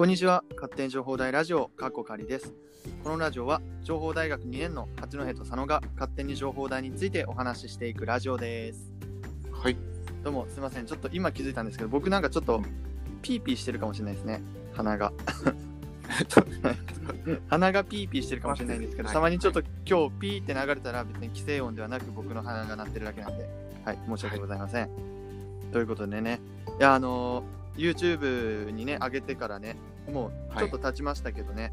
こんにちは。勝手に情報大ラジオかっこかりです。このラジオは情報大学2年の八戸と佐野が勝手に情報大についてお話ししていくラジオです。はい。どうもすいません。ちょっと今気づいたんですけど僕なんかちょっとピーピーしてるかもしれないですね。鼻が。鼻がピーピーしてるかもしれないんですけど、はい。たまにちょっと今日ピーって流れたら別に規制音ではなく僕の鼻が鳴ってるだけなんで、はい、申し訳ございません。ということでね、いや、あのー YouTube にね、上げてからね、もうちょっと経ちましたけどね、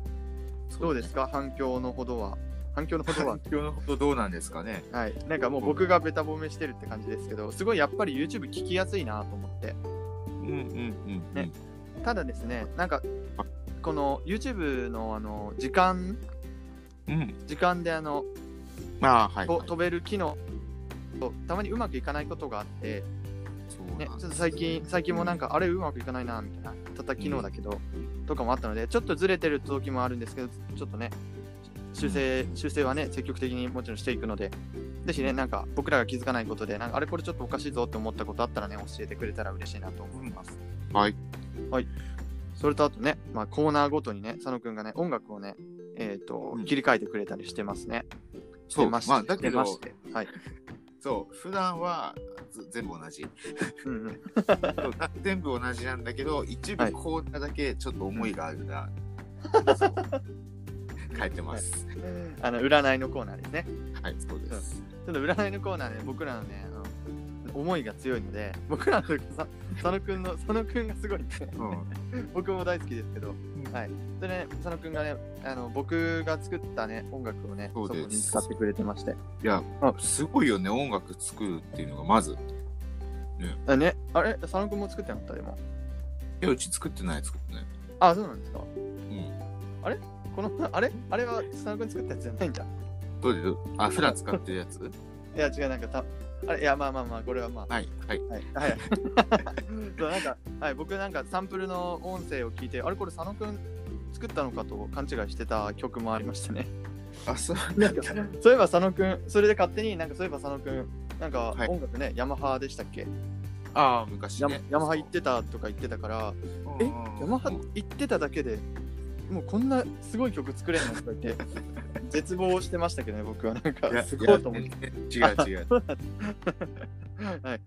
どうですか、反響のほどは。反響のほどは反。響のほどどうなんですかね？はい、なんかもう僕がベタ褒めしてるって感じですけど、すごいやっぱり YouTube 聞きやすいなと思って。うんうんうん。ねただですね、なんか、この YouTube のあの時間、うん。時間であの、まあ、はい、はい。と飛べる機能とたまにうまくいかないことがあって、ねちょっと最近最近もなんか、あれうまくいかないなみたいなたった機能だけど、とかもあったのでちょっとずれてる時もあるんですけどちょっとね修正修正はね積極的にもちろんしていくのでぜひねなんか僕らが気づかないことでなんかあれこれちょっとおかしいぞって思ったことあったらね教えてくれたら嬉しいなと思います、はい。それとあとね、まあ、コーナーごとにね佐野くんがね音楽をねえっ、と、うん。切り替えてくれたりしてますね。そう、してましまあ、だけどはい、そう、普段はず全部同じ。全部同じなんだけど、一部はいコーナーだけちょっと思いがあるな。そう書いてます。あの占いのコーナーですねはい、そうです。ちょっと占いのコーナーで僕らのね、思いが強いので、僕らのさ佐野くんの、佐野くんがすごい、ね、うん。僕も大好きですけど、はい。でね、佐野くんがね、あの僕が作ったね、音楽をね、そうこに使ってくれてまして。いやあ、すごいよね、音楽作るっていうのがまず。いあね、あれ？佐野くんも作ってなかった？でも。や、うち作ってない、作ってない。あ、そうなんですか。うん。この、あれ？あれは佐野くん作ったやつじゃないんじゃん。どうでどうあ、普段使ってるやつ？いや、違う、なんかた、あれ、いや、まあまあまあ、これはまあ。はい、はい。はい。はい。そうなんか、はい、僕なんかサンプルの音声を聞いて、あれこれ佐野くん作ったのかと勘違いしてた曲もありましたね。あ、そう。なんかそういえば佐野くん、それで勝手になんかそういえば佐野くん、なんかはい音楽ね、ヤマハでしたっけ、ああ、昔ヤね。ヤマハ行ってたとか言ってたから、うんえ、ヤマハ行ってただけでもうこんなすごい曲作れんのとか言って、絶望してましたけどね、僕はなんかすごいと思って。違う 違う。はい。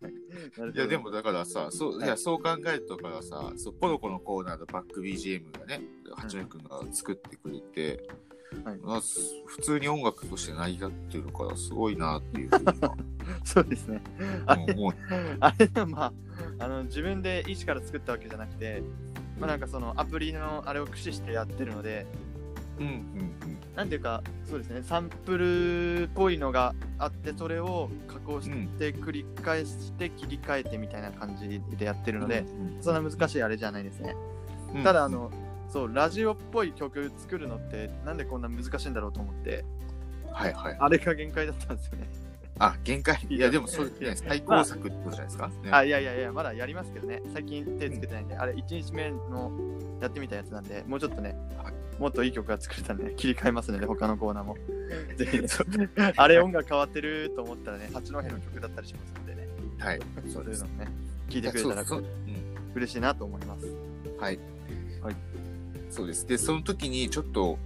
いやでもだからさ、そうはいいやそう考えるとからさ、そうポロコのコーナーのバック BGM がね、八戸君が作ってくれて、はいまあす普通に音楽として成り立ってるからすごいなっていうふうには そうですね。あれ。あれはまあ、あの自分で一から作ったわけじゃなくて、まあなんかそのアプリのあれを駆使してやってるので、うんうんなんていうか、そうですね、サンプルっぽいのがあって、それを加工して繰り返して切り替えてみたいな感じでやってるうん。ので、うんそんな難しいあれじゃないですね。うんただ、あ、の、そう、ラジオっぽい曲作るのって、なんでこんな難しいんだろうと思って、はいはい。あれが限界だったんですよね。あ、限界。いやでもそれいやね、最高作ってことじゃないですか？ねあ、いやいやいや、まだやりますけどね、最近手つけてないんで、あれ、1日目のやってみたやつなんで、もうちょっとねはい、もっといい曲が作れたんで、ね、切り替えますので、他のコーナーも。ぜひ ね、あれ音楽変わってると思ったらね、八戸の曲だったりしますのでね、はい。そそういうの。もね、聞いてくれたら嬉しいなと思います。うんはい。はい。そうです。で、その時にちょっと、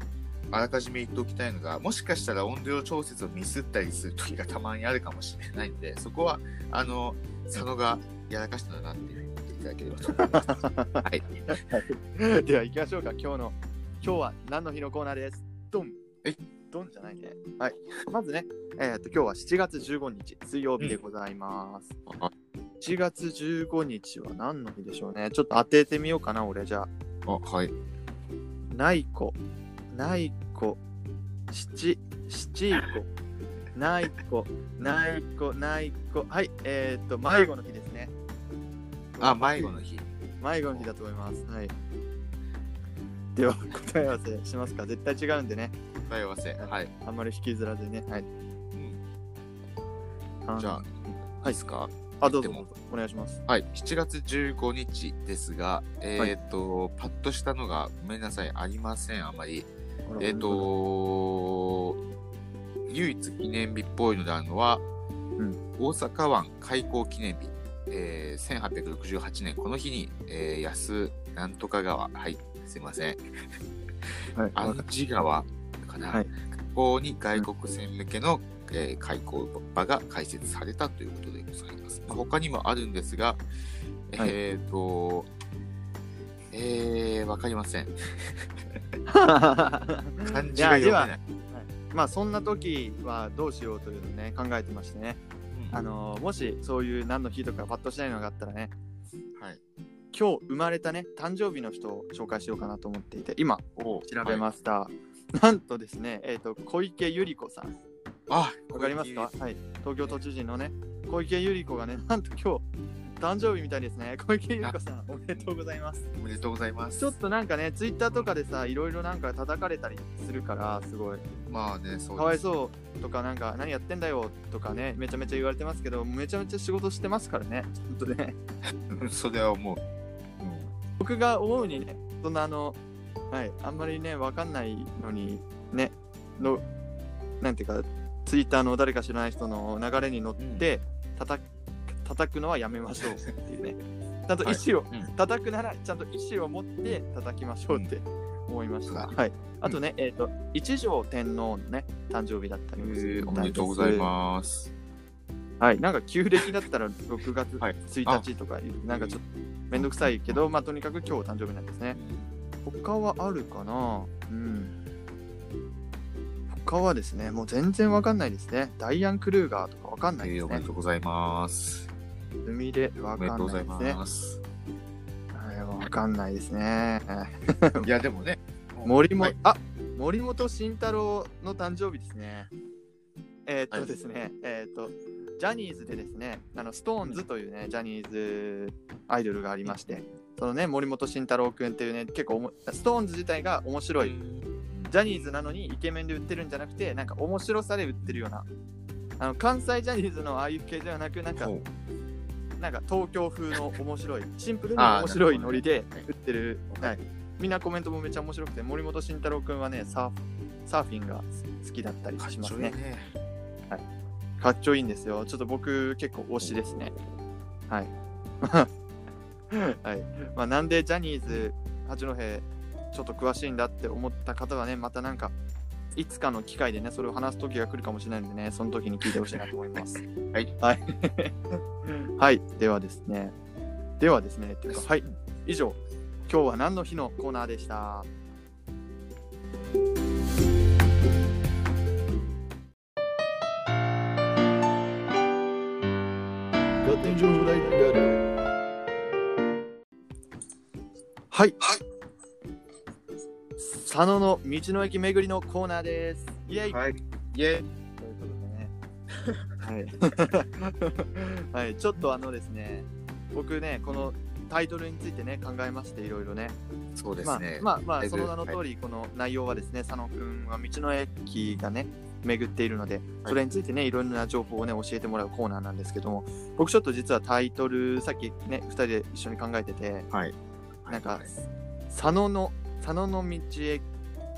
あらかじめ言っておきたいのが、もしかしたら音量調節をミスったりする時がたまにあるかもしれないので、そこは、あの、佐野がやらかしたんだなっていうふうに思っていただければと思います。はい。では行きましょうか、今日の、今日は何の日のコーナーです？ドンえ？ドンじゃないね。はい。まずね、えー、と今日は7月15日、水曜日でございます。あ7月15日は何の日でしょうね？ちょっと当ててみようかな、俺じゃあ。あ、はい。ないこ、ないこ、七、七いこ、ないこ、ないこ、ないこ。はい、えっ、と、迷子の日ですね。あ、迷子の日。迷子の日だと思います。はい。では、答え合わせしますか。絶対違うんでね。答え合わせ。はい。あんまり引きずらずにね。はい。うん、じゃあ、はいいですか？あ、どうぞお願いします。はい、7月15日ですが、えっ、と、パッとしたのが、ごめんなさい、ありません、あまり。えっ、、と唯一記念日っぽいのであるのは、うん大阪湾開港記念日、えー1868年、この日に、えー安なんとか川、はい、すいません。はい。安治川かな。はいここに外国船向けの、えー開港場が開設されたということでございます。まあ他にもあるんですが、はいえっ、と、えー、わかりません。漢字が読めない。まあそんな時はどうしようというのをね考えてましてね、うん。あのもしそういう何の日とかパッとしないのがあったらね。はい。今日生まれたね誕生日の人を紹介しようかなと思っていて今お調べました、なんとですねえっ、と小池百合子さん。あ、わかりますか？はい。東京都知事のね小池百合子がねなんと今日誕生日みたいですね。小池百合子さんおめでとうございます。おめでとうございます。ちょっとなんかねツイッターとかでさいろいろなんか叩かれたりするからすごい。まあね、そうかわいそうとかなんか何やってんだよとかねめちゃめちゃ言われてますけどめちゃめちゃ仕事してますからね。本当ね。う。それはもう、僕が思うにねそんなあのはいあんまりねわかんないのにねのなんていうかツイッターの誰か知らない人の流れに乗って叩く叩くのはやめましょうっていうね。ちゃんと意思を、うん。叩くならちゃんと意思を持って叩きましょうって思いました、うん。はい。あとね、えっ、と一条天皇のね誕生日だったりもするえーおめでとうございます。はい、なんか旧暦だったら6月はい。1日とかいう、なんかちょっとめんどくさいけど、まあとにかく今日誕生日なんですね。他はあるかな？うん。他はですね、もう全然わかんないですね。ダイアン・クルーガーとかわかんないですね。えーおめで。とうございます。海でわおめでかんないですね。わかんないですね。いや、でもね、森も、はいあ森本慎太郎の誕生日ですね。えーっはいとですね、えーっと、ジャニーズでですね、あの、 SixTONES というね、ジャニーズアイドルがありまして、そのね、森本慎太郎くんっていうね、結構おも、 SixTONES 自体が面白い。ジャニーズなのにイケメンで売ってるんじゃなくて、なんか面白さで売ってるような、あの、関西ジャニーズのああいう系ではなく、なんか、ほなんか東京風の面白い、シンプルにあー面白いノリでなるほどね売ってる。はい。みんなコメントもめっちゃ面白くて、森本慎太郎くんはね、サーフサーフィンが好きだったりしますね。ちょいいね。かっちょいいんですよ。ちょっと僕結構推しですね。はい。はい。まあ、なんでジャニーズ八戸ちょっと詳しいんだって思った方はね、またなんか、いつかの機会でね、それを話す時が来るかもしれないのでね、その時に聞いてほしいなと思います。はい。はい。はい。ではですね。ではですね。っていうか、はい。以上、今日は何の日のコーナーでした？はい。佐野の道の駅巡りのコーナーです。イェイ、はい。イェイ。ということでね。はい。はい。ちょっとあのですね、僕ね、このタイトルについてね、考えまして、いろいろね。そうですね。まあ、まあ、まあ、その名の通り、この内容はですね、佐野くんは道の駅がね、巡っているので、それについてね、いろんな情報をね、教えてもらうコーナーなんですけども、僕ちょっと実はタイトル、さっきね、2人で一緒に考えてて、はい。なんかはい佐野の、佐野の道へ、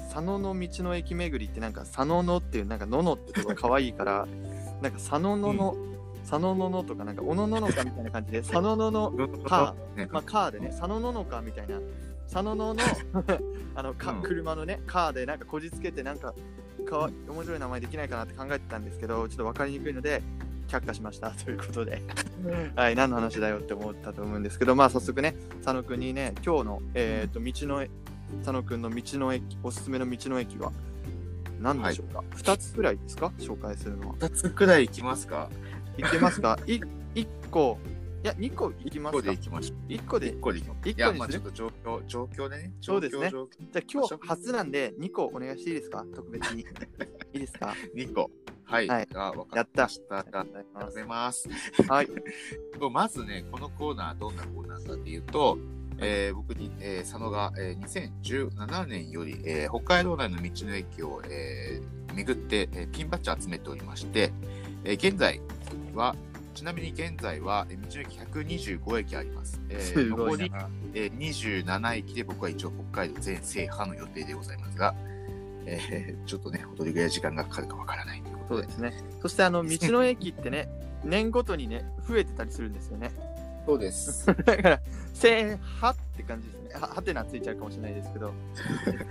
佐野の道の駅巡りってなんか佐野のっていうなんかののってとこが可愛いから、なんか佐野のの、佐野ののとかなんかおのののかみたいな感じで、佐野のの、かね。まあカーでね、佐野ののかみたいな、佐野のの あのか、うん。車のね、カーでなんかこじつけてなんかかわ面白い名前できないかなって考えてたんですけど、ちょっと分かりにくいので、却下しました。ということで、はい、何の話だよって思ったと思うんですけど、まあ早速ね、佐野くんにね、今日の、えー、と道のえ、佐野くんの道の駅、おすすめの道の駅は何でしょうか、2つくらいですか？紹介するのは。二つくらい行きますか？いけますか？い ?1 個、いや、2個いきますか？で行きましょう。?1 個で一個で行きます。一個にいや、まあちょっと状況、状況でね。そうですね。じゃあ今日初なんで2個お願いしていいですか？特別に。いいですか？二個。はい。はいあ、わかやったりました。ありがとうございます。はい。まずね、このコーナー、どんなコーナーかっていうと、えー僕に、えー佐野が、えー2017年より、えー北海道内の道の駅を、えー巡って、えーピンバッジを集めておりまして、えー現在は、ちなみに現在は、えー道の駅125駅あります。えーすご残り、いな。えー27駅で僕は一応北海道全制覇の予定でございますが、えーちょっとね、どれぐらい時間がかかるかわからないということでそうですね。そしてあの道の駅ってね、年ごとにね、増えてたりするんですよね。そうです。だから、制覇って感じですね。ははてなついちゃうかもしれないですけど、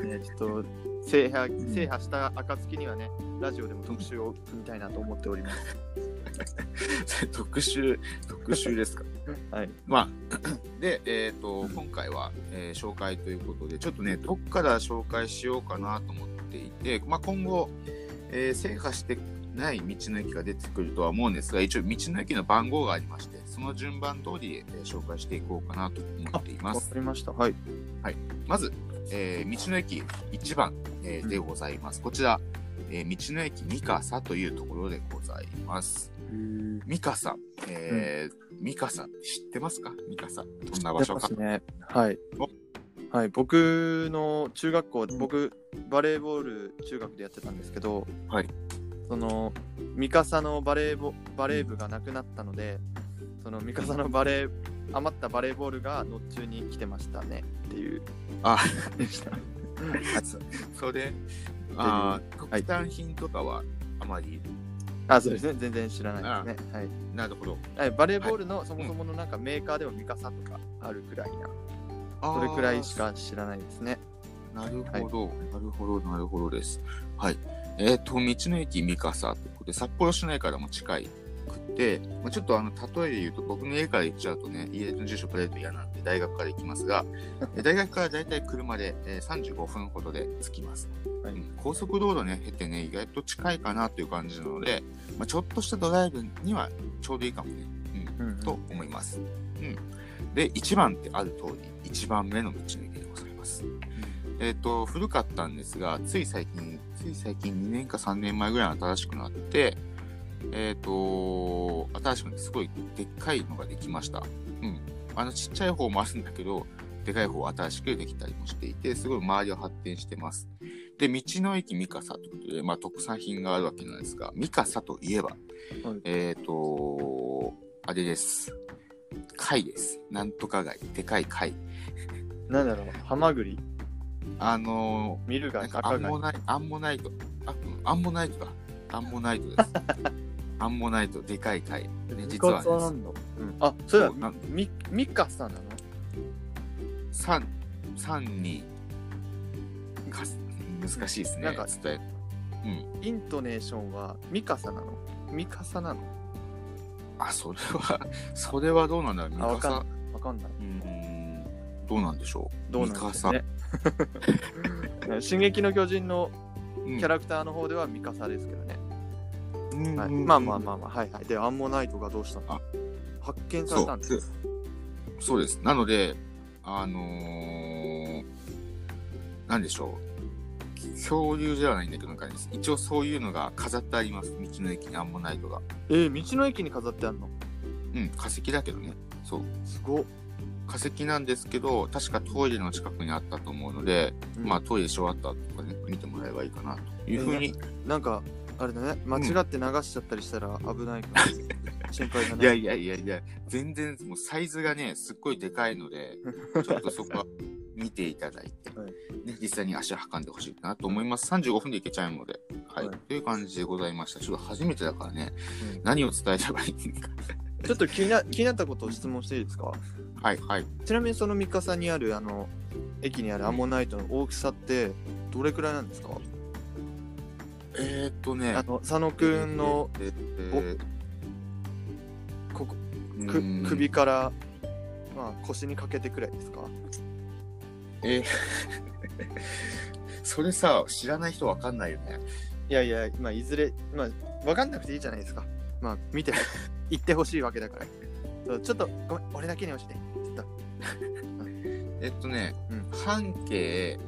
ね、ちょっと制覇制覇した暁にはね、ラジオでも特集を組みたいなと思っております。特集、特集ですか？はい。まあ、で、えっ、と、今回は、えー紹介ということで、ちょっとね、どっから紹介しようかなと思っていて、まあ、今後、えー制覇してない道の駅が出てくるとは思うんですが、一応道の駅の番号がありまして、その順番通り、えー紹介していこうかなと思っていまわす。かりました。はい。まず、えー道の駅1番、えーでございます。こちら、えー道の駅三笠というところでございます。三笠、えー三笠知ってますか？三笠。どんな場所か？ね。はい。はい、僕の中学校、僕、バレーボール中学でやってたんですけど、はい。その、三笠のバレーボバレー部がなくなったので、その三笠のバレー、余ったバレーボールがノッチュに来てましたねっていう。あ、でした。そそれ、あー国産品とかはあまり、あ、そうですね。全然知らないですね。はい。なるほど。はい、バレーボールのそもそものなんかメーカーでも三笠とかあるくらいな、それくらいしか知らないですね。なるほど、なるほど、なるほどです。はい。えっ、と、道の駅三笠ということで、札幌市内からも近いくて、まあ、ちょっとあの、例えで言うと、僕の家から行っちゃうとね、家の住所バレると嫌なんで、大学から行きますが、え大学からだいたい車で、えー35分ほどで着きます。はいうん高速道路ね、経てね、意外と近いかなという感じなので、まあ、ちょっとしたドライブにはちょうどいいかもね。うんうんうんと思います。うん。で、1番ってある通り、1番目の道の駅でございます。えっ、と、古かったんですが、つい最近、つい最近2年か3年前ぐらいに新しくなって、えっ、と、新しくすごいでっかいのができました。うん。あの、ちっちゃい方もあるんだけど、でかい方は新しくできたりもしていて、すごい周りは発展してます。で、道の駅三笠ということで、まあ、特産品があるわけなんですが、三笠といえば、はいえっ、と、あれです。貝です。なんとか貝。でかい貝。なんだろう、ハマグリ、あのー、なんガイ、赤貝かアンモ。ナイアンモナイト。アンモナイトだ。アンモナイトです。アンモナイト、でかい貝。ね、実はね、ミカサなんだ。うん、あ、それはそうなミミカサなの？三三に、か難しいですね。なんか伝え。うん。イントネーションはミカサなの？ミカサなの？あ、それは、それはどうなんだろう。あ、わかんミカサない。わかんない。うん。どうなんでしょう？どうなんですかね。進撃の巨人のミキャラクターの方ではミカサですけどね。うんはい、まあまあまあまあ、はいはい。で、アンモナイトがどうしたの？あ発見されたんですそうです。なので、あのー、なんでしょう。恐竜ではないんだけど、なんかね、一応そういうのが飾ってあります。道の駅にアンモナイトが。えー、道の駅に飾ってあるの？うん、化石だけどね。そう。すごっ。化石なんですけど、確かトイレの近くにあったと思うので、うんまあトイレし終わったとかね、見てもらえばいいかなというふうに。なんか、あれだね、間違って流しちゃったりしたら危ないから、心配だね。いやいやいやいや、全然もうサイズがね、すっごいでかいので、ちょっとそこは見ていただいて、はいね、実際に足を運んでほしいなと思います。35分で行けちゃうので、はい。はいという感じでございました。ちょっと初めてだからね、うん何を伝えればいいのか。ちょっと気にな気になったことを質問していいですか？はい、はい。ちなみにその三笠にある、あの、駅にあるアンモナイトの大きさって、どれくらいなんですか？えー、っとね、あの、佐野くんのえーここえーくうん首から、まあ、腰にかけてくらいですか？えー それさ、知らない人わかんないよね。いやいや、まあ、いずれ、まあ、わかんなくていいじゃないですか。まあ、見て、言ってほしいわけだから。そうちょっと、ごめん、俺だけに教えて。ちょっと えっとね、うん半径、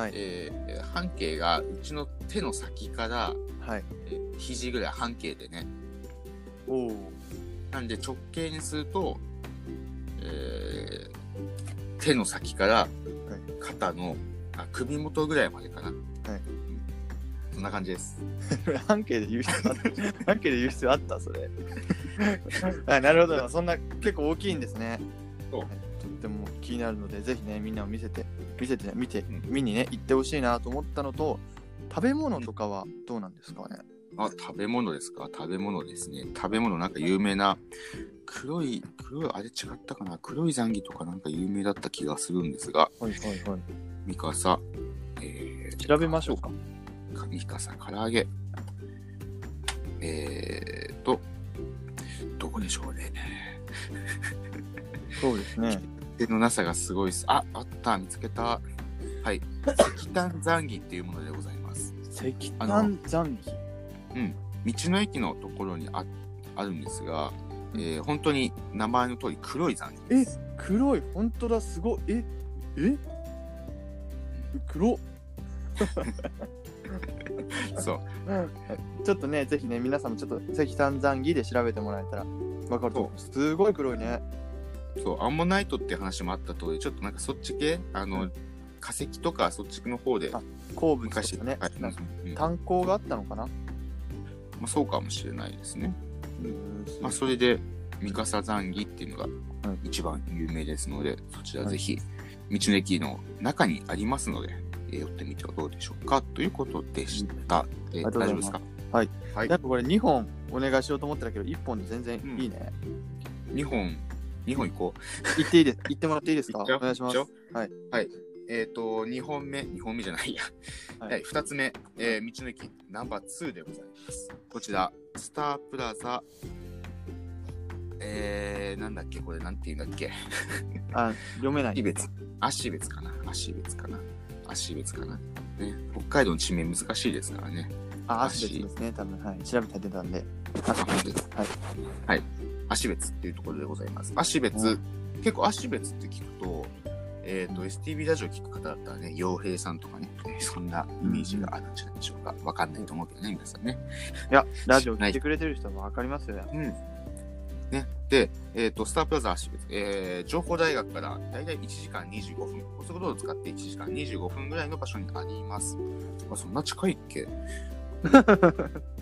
はい、えー半径がうちの手の先から、はい。えー肘ぐらい半径でね。おお。なんで直径にすると、えー手の先から肩の、あ首元ぐらいまでかな。はいうんそんな感じです。半径で言う必要あった？半径で言う必要あった、それ。はい、なるほど。そんな、結構大きいんですね。そうっても気になるので、ぜひね、みんなを見せて、見せて、見て、うん見にね、行ってほしいなと思ったのと、食べ物とかはどうなんですかね？あ、食べ物ですか？食べ物ですね。食べ物なんか有名な黒い、黒い、あれ違ったかな？黒いザンギとかなんか有名だった気がするんですが、はいはいはい。ミカサ、えー、調べましょうか。ミカサ、唐揚げ。えーと、どこでしょうね。そうですね。手のなさがすごいです。あ、あった、見つけた。はい。石炭ザンギっていうものでございます。石あ炭残機。道の駅のところにああるんですが、えー本当に名前の通り黒いザンギえです。、黒い。本当だ、すごい。え、え？黒？っ。そう。ちょっとね、ぜひね、皆さんもちょっと石炭残機で調べてもらえたらわかると思う。すごい黒いね。そう、アンモナイトって話もあった通り、ちょっとなんかそっち系、あの、うん。化石とかそっちの方で。あ鉱物昔、とかね、はい。なんかうん。ま炭鉱があったのかな？あ、そうかもしれないですね。まあ、それで、ミカサザンギっていうのがはい一番有名ですので、そちらぜひ、道の駅の中にありますので、えー寄ってみてはどうでしょうか？ということでした。えー大丈夫ですか？はい。はい。やっぱこれ2本お願いしようと思ってたけど、1本で全然いいね。2本、2本行こう。言っていいです。言ってもらっていいですか？お願いしますはい。はい。えっ、と、2本目、2本目じゃないや。ははいい、2つ目、えー道の駅ナンバー2でございます。こちら、スタープラザ、えー、なんだっけ、これなんて言うんだっけ？あ、読めない。足別。足別かな足別かな足別かなね、北海道の地名難しいですからね。あ、足別ですね。多分、はい。調べたら出たんで。足別です。はい。足別っていうところでございます。足別、結構足別って聞くと、えっ、と、STV ラジオ聞く方だったらね、洋平さんとかね、え ーそんなイメージがあるんじゃないでしょうか。わかんないと思うけどね、皆さんね。いや、ラジオ聞いてくれてる人はわかりますよね。うん。ね。で、えっ、と、スタープラザ足別、えー、情報大学からだいたい1時間25分、高速道路を使って1時間25分ぐらいの場所にあります。あ、そんな近いっけ？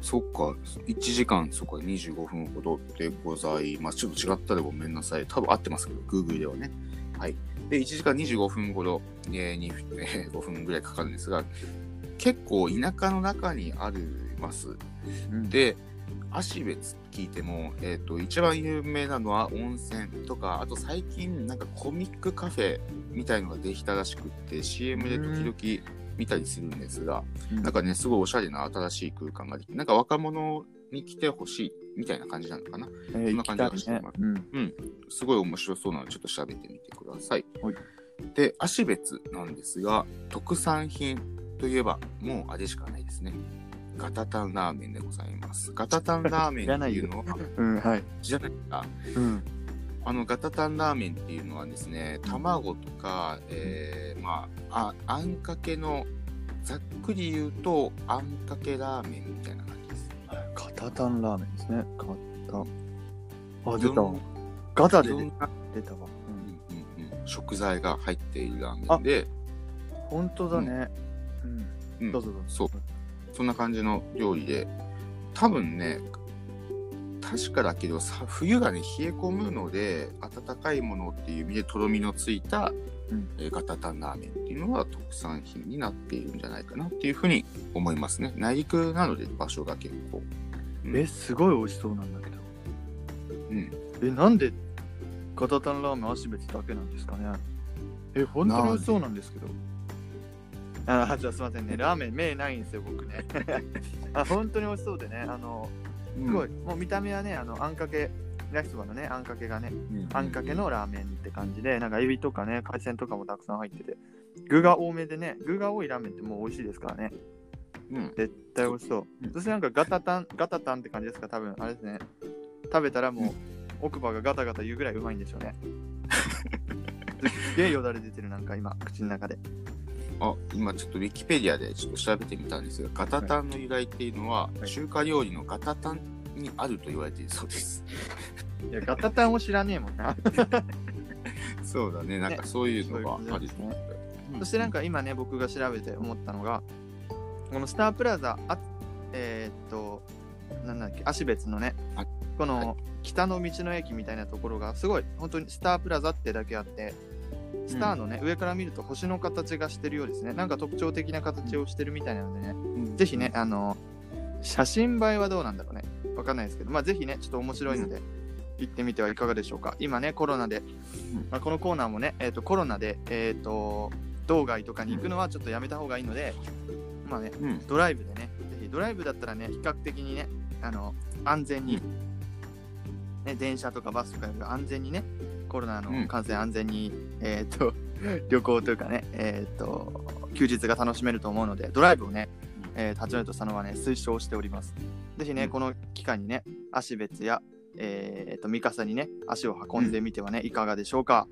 そっか、1時間、そっか、25分ほどでございます。ちょっと違ったらごめんなさい。多分合ってますけど、Google ではね。はい。で、1時間25分ほど、えー、にえー5分ぐらいかかるんですが、結構田舎の中にあります。うん、で、足別聞いても、えっ、と、一番有名なのは温泉とか、あと最近なんかコミックカフェみたいのができたらしくって、CM で時々見たりするんですが、うんなんかね、すごいおしゃれな新しい空間ができて、なんか若者に来てほしいみたいな感じなのかな。えー、そんな感じがしたてます。いねうん。すごい面白そうなので、ちょっと調べてみてください。はいで、足別なんですが、特産品といえば、もうあれしかないですね。ガタタンラーメンでございます。ガタタンラーメンっていうのは、うん、はい。じゃないか？うん。あの、ガタタンラーメンっていうのはですね、卵とか、えー、まあ、あ、あんかけの、ざっくり言うと、あんかけラーメンみたいな感じです。ガタタンラーメンですね。ガタ。あ、出た。ガタで出たわ。うんうんうん食材が入っているラーメンで、本当だね。うん。うんどうぞどうぞ。そう。そんな感じの料理で、多分ね、確かだけどさ、冬がね、冷え込むので、温かいものっていう意味で、とろみのついた、うんえーガタタンラーメンっていうのは特産品になっているんじゃないかなっていうふうに思いますね。内陸なので、場所が結構。うんえ、すごい美味しそうなんだけど。うん。え、なんでガタタンラーメン足別だけなんですかねえ、本当に美味しそうなんですけど。あ、じゃあすいませんね。ラーメン、目ないんですよ、僕ね。あ、本当に美味しそうでね。あの、すごい、もう見た目はね、あの、あんかけ、焼きそばのね、あんかけがね、うんあんかけのラーメンって感じで、なんかエビとかね、海鮮とかもたくさん入ってて、具が多めでね、具が多いラーメンってもう美味しいですからね。うん。絶対美味しそう。うんそしてなんかガタタン、ガタタンって感じですか、多分あれですね。食べたらもう、奥歯がガタガタ言うぐらいうまいんでしょうね。すっげえよだれ出てる、なんか今、口の中で。あ、今ちょっとウィキペディアでちょっと調べてみたんですが、ガタタンの由来っていうのは、はい。中華料理のガタタンにあると言われているそうです。いや、ガタタンを知らねえもんな。そうだね、なんかそういうのがあるとですね。うんそしてなんか今ね、僕が調べて思ったのが、このスタープラザ、あえーっと、なんだっけ、足別のねあ、この北の道の駅みたいなところが、すごい、本当にスタープラザってだけあって、スターのね、上から見ると星の形がしてるようですね。なんか特徴的な形をしてるみたいなのでね、ぜひね、あの、写真映えはどうなんだろうね。わかんないですけど、まあぜひね、ちょっと面白いので、行ってみてはいかがでしょうか。今ね、コロナで、まあ、このコーナーもね、えー、とコロナで、えー、と道外とかに行くのはちょっとやめた方がいいので、まあね、うん。ドライブでね、ぜひドライブだったらね、比較的にね、あの安全に、ね、電車とかバスとかより安全にね、コロナの感染安全に、えっ、と、旅行というかね、えっ、と、休日が楽しめると思うので、ドライブをね、えー、立ち寄ると佐野はね、推奨しております。ぜひね、うんこの機会にね、芦別や、えっ、と、三笠にね、足を運んでみてはね、いかがでしょうか。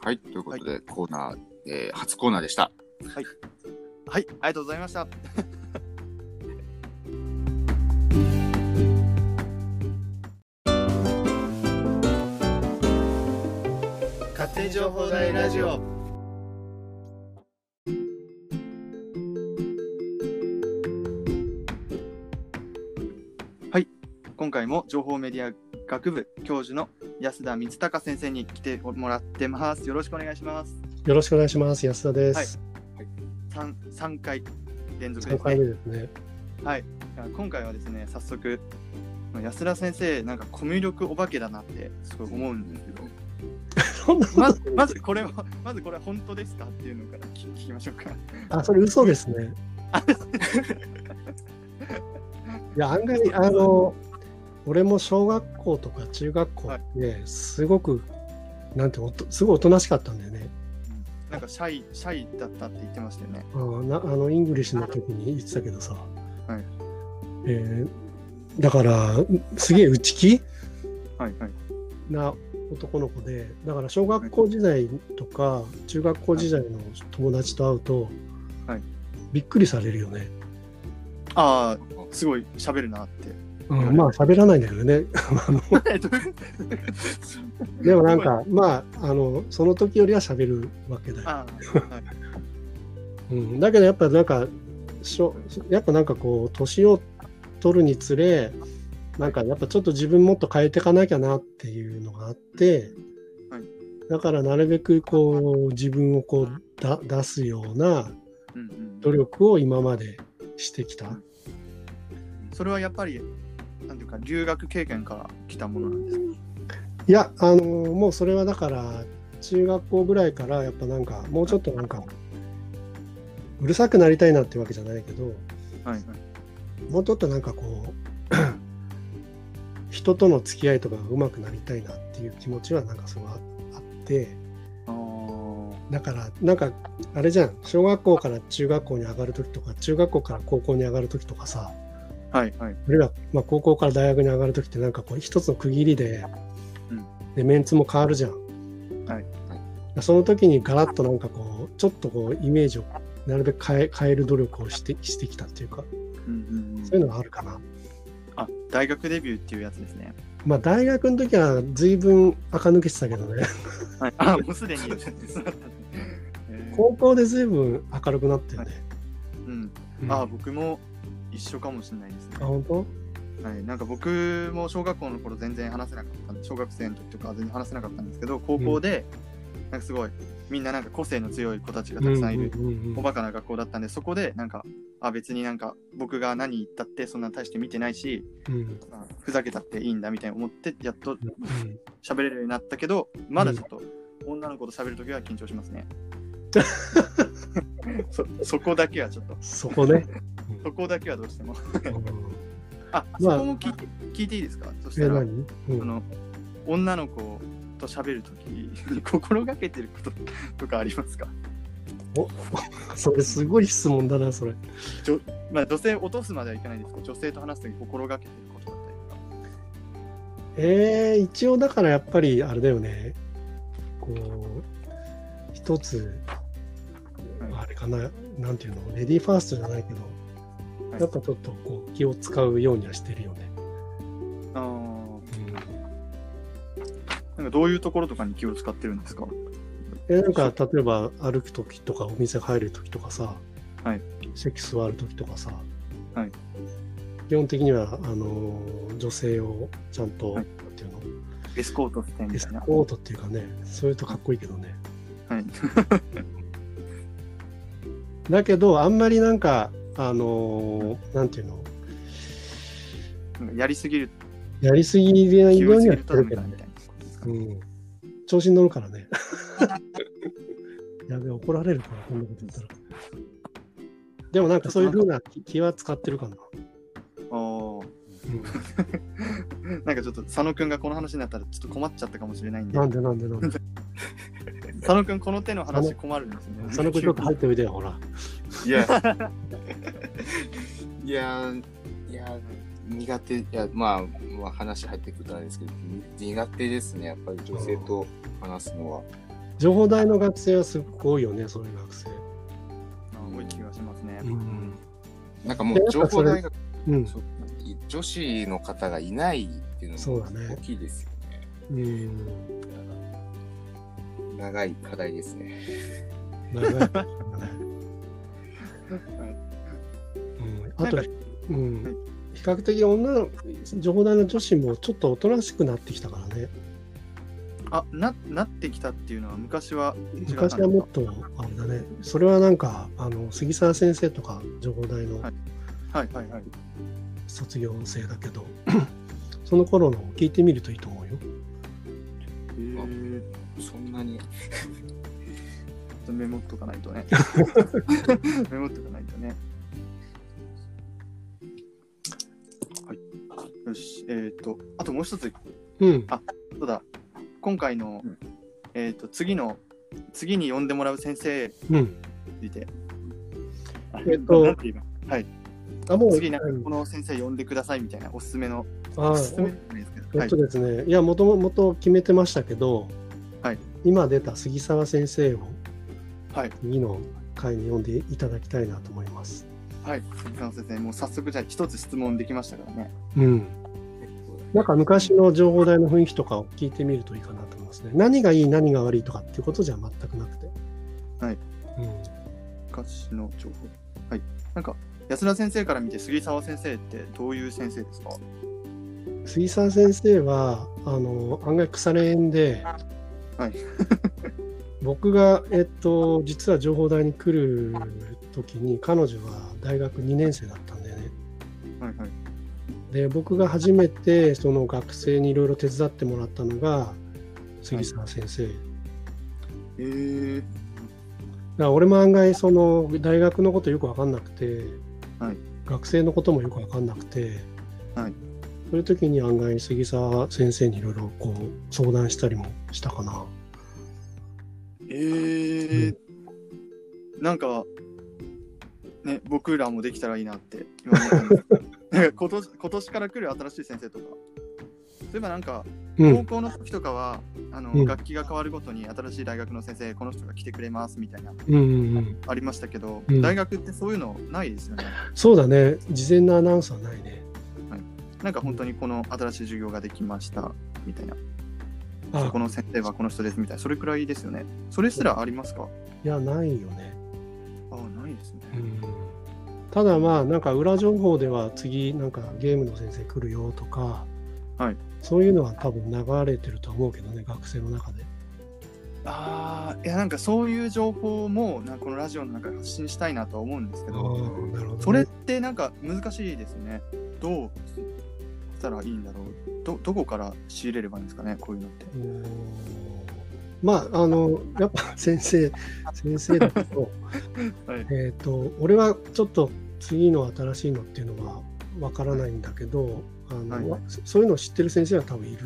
はい。ということで、コーナー、えー初コーナーでした。はい、ありがとうございました。情報大ラジオ今回も情報メディア学部教授の安田光隆先生に来てもらってます。よろしくお願いします。よろしくお願いします。安田です。3, 3回連続3ですね。ですね。はい。今回はですね、早速、安田先生、なんかコミュ力お化けだなってすごい思うんでまずまずこれは、まずこれは本当ですかっていうのから聞聞きましょうか。あ、それ嘘ですね。いや、案外、あの、俺も小学校とか中学校ですごく、なんておと、すごいおとなしかったんだよね。なんかシャイ、シャイだったって言ってましたよね。あなあの、 English の時に言ってたけどさ。はいえーだから、すげえ内気はいはい。な男の子で、だから小学校時代とか中学校時代の友達と会うと、はいびっくりされるよね。ああ、すごい喋るなって。うん、まあ喋らないんだけどね。でもなんか、まあ、あの、その時よりは喋るわけだよ。はい。うん、だけどやっぱなんか、しょやっぱなんかこう、年を取るにつれ、なんかやっぱちょっと自分もっと変えていかなきゃなっていうのがあって、はいだからなるべくこう、自分をこうだ出すようなうんうん、努力を今までしてきた。それはやっぱり、なんていうか、留学経験から来たものなんですか？いや、あのもうそれはだから、中学校ぐらいから、やっぱなんか、もうちょっとなんか、うるさくなりたいなってわけじゃないけど、はいはい。もうちょっとなんかこう、人との付き合いとかが上手くなりたいなっていう気持ちはなんかすごいああって、だから、なんか、あれじゃん、小学校から中学校に上がるときとか、中学校から高校に上がるときとかさ、はいはい。あるいは、まあ、高校から大学に上がるときってなんかこう一つの区切りで,、うん。でメンツも変わるじゃん。はい。その時にガラッとなんかこうちょっとこうイメージをなるべく変え変える努力をしてしてきたっていうか。うんうんうん。そういうのがあるかな。あ、大学デビューっていうやつですね。まあ大学の時は随分垢抜けてたけどねはい。あ、もうすでに。高校で随分明るくなってるね。うん。うんあ、僕も一緒かもしれないですねあ。本当？はい。なんか僕も小学校の頃全然話せなかった小学生の時とかは全然話せなかったんですけど、高校で、なんかすごい、みんななんか個性の強い子たちがたくさんいる。おバカな学校だったんで、そこでなんか、あ、別になんか僕が何言ったってそんな大して見てないし、うん。まあふざけたっていいんだみたいに思って、やっとうん。喋れるようになったけど、まだちょっと女の子と喋るときは緊張しますね。そそこだけはちょっと、そこね。そこだけはどうしても。うん。あ、そまあ。こも聞いて聞いていいですか？そしえ、たら、何、うん、その女の子と喋るときに心がけてることとかありますか？それすごい質問だな、それ。まあ女性を落とすまではいかないですけど、女性と話すとき心がけてることだったりとか。えー、一応だからやっぱりあれだよね。こう、一つ、はいあれかな、なんていうの、レディーファーストじゃないけど、はいやっぱちょっとこう気を使うようにはしてるよね。あーうんなんかどういうところとかに気を使ってるんですか？えなんか例えば歩く時とかお店入る時とかさ、はい。席座る時とかさ、はい。基本的にはあのー女性をちゃんと、はい。ていうの？エスコートしてみエスたいな。コートっていうかねそういうとかっこいいけどね。はい。だけどあんまりなんかあのーなんていうの？やりすぎる。やりすぎないようにはやってるけどねうん。調子に乗るからね。やべえ、怒られるから、こんなこと言ったら。でもなんかそういうふうな気気は使ってるかな。なんかちょっと佐野くんがこの話になったらちょっと困っちゃったかもしれないんでな、んでなんでなんで。佐野くんこの手の話困るんですよね。その子ちょっと入っておいでよ、ほら。いや、いや、いや、苦手、いや、まあ、まあ、話入ってくるとあれですけど、苦手ですね、やっぱり女性と話すのは。情報大の学生はすごく多いよね、そういう学生。あ多い気がしますね。うん。なんかもう、情報大学、うん。女子の方がいないっていうのもそうだね大きいですよね。うん。長い課題ですね。長い。長 いうん、あとうん、比較的女の情報大の女子もちょっとおとなしくなってきたからね。あななってきたっていうのは昔は昔はもっとあれだね。それはなんかあの杉沢先生とか情報大のはいはいはいはい。卒業生だけど、その頃のを聞いてみるといいと思うよ。えー、そんなに。メモっとかないとね。メモっとかよし。えっ、と、あともう一つ、うん。そうだ。今回の、うんえっ、と、次の、次に呼んでもらう先生うん。について。えっとなんて言えばはい。あ、もう、次なんかうんこの先生呼んでくださいみたいなおすすめの。あおすすめじゃないですけど。はいえっと。ですね、いや、もともと決めてましたけど、はい今出た杉沢先生をはい。次の回に読んでいただきたいなと思います。はい。先生、もう早速じゃあ一つ質問できましたからね。うん。なんか昔の情報台の雰囲気とかを聞いてみるといいかなと思いますね。何がいい、何が悪いとかっていうことじゃ全くなくて。はい。うん。昔の情報。はい。なんか、安田先生から見て杉沢先生ってどういう先生ですか？杉沢先生は、あの、案外腐れ縁で、はい。僕が、えっと、実は情報大に来る時に、彼女は大学2年生だったんだよね。はいはい。で、僕が初めてその学生にいろいろ手伝ってもらったのが、杉沢先生。えー、だ俺も案外その大学のことよく分かんなくて、はい学生のこともよく分かんなくて、はいそういう時に案外杉沢先生にいろいろこう相談したりもしたかな。えー、なんか、ね、僕らもできたらいいなって今思ったんですけど今年今年から来る新しい先生とか、そういえばなんか、うん、高校の時とかは、あのうん。楽器が変わるごとに新しい大学の先生、この人が来てくれますみたいな、うんうんうん、ありましたけど、うん。大学ってそういうのないですよね。そうだね、事前のアナウンスはないね。なんか本当にこの新しい授業ができましたみたいな、そあ。この先生はこの人ですみたいな、それくらいですよね。それすらありますか？いや、ないよね。ああ、ないですね。うん、ただまあ、なんか裏情報では次、なんかゲームの先生来るよとか、はいそういうのは多分流れてると思うけどね、学生の中で。ああ、いやなんかそういう情報もなんかこのラジオの中で発信したいなとは思うんですけあど、ーなるほどねそれってなんか難しいですね。どうしたらいいんだろうどどこから仕入れればいいんですかね、こういうのって。まあ、あの、やっぱ先生、先生だけど、はいえっと、俺はちょっと次の新しいのっていうのはわからないんだけど、あのはいわそういうのを知ってる先生は多分いる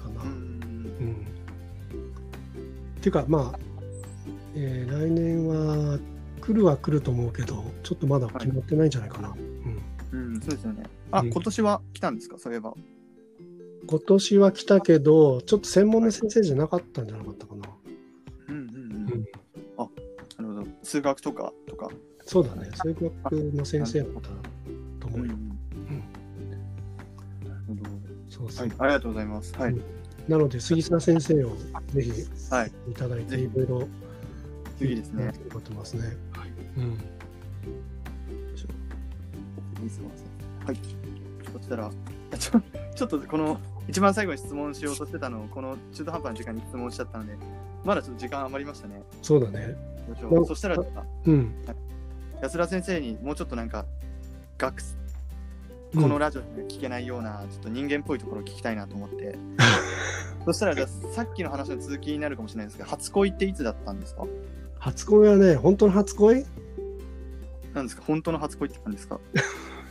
かな。うーんうんっていうか、まあ、えー来年は来るは来ると思うけど、ちょっとまだ決まってないんじゃないかな。うんうん、そうですよね。あ、うん今年は来たんですか、そういえば。今年は来たけど、ちょっと専門の先生じゃなかったんじゃなかったかな。うんうんうん。うんあ、なるほど。数学とかとか。そうだね、数学の先生だったと思うよ。なるほど。そうそうはい、ありがとうございます。はい。なので、杉沢先生をぜひはい。いただいて、ぜひいろいろ次ですね。聞いてますね。はい。うん。はい。そしたら、ちょちょっとこの一番最後に質問しようとしてたのを、この中途半端な時間に質問しちゃったので、まだちょっと時間余りましたね。そうだね。そしたら、うん。安田先生にもうちょっとなんか、学このラジオで聞けないような、ちょっと人間っぽいところを聞きたいなと思って。そしたら、じゃあさっきの話の続きになるかもしれないですけど、初恋っていつだったんですか？初恋はね、本当の初恋？なんですか？本当の初恋って何ですか？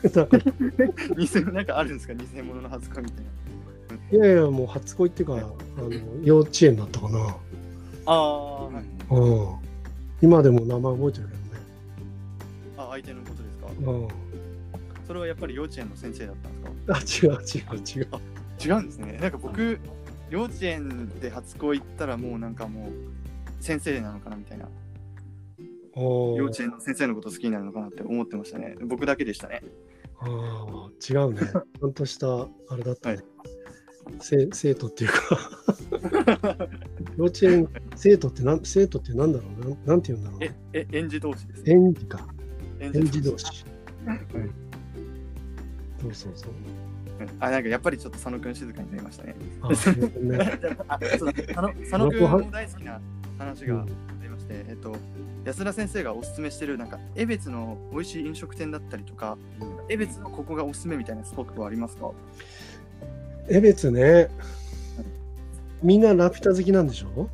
偽のなんかあるんですか？偽物の初恋みたいな。いやいや、もう初恋っていうか、あの幼稚園だったかな。ああ、はい。うん。今でも名前覚えてるあ、相手のことですか？けどね。それはやっぱり幼稚園の先生だったんですか？うん。あ、違う違う違う。違うんですね。なんか僕、幼稚園で初恋行ったらもうなんかもう先生なのかなみたいな。幼幼稚園の先生のこと好きになるのかなって思ってましたね。僕だけでしたね。ああ、違うね。ちゃんとしたあれだったね。せ生徒っていうか幼稚園生徒ってなん生徒ってなんだろうなんなんて言うんだろうえね。、え、園児同士です。園児か。園園児同士。はいそうそうそう。あ、なんかやっぱりちょっと佐野くん静かになりましたね。あ そうだ佐野佐野くんも大好きな話がありまして、えっと、安田先生がおすすめしてる、なんか、江別の美味しい飲食店だったりとか、江別のここがおすすめみたいなスポットはありますか？江別ね。みんなラピュタ好きなんでしょ、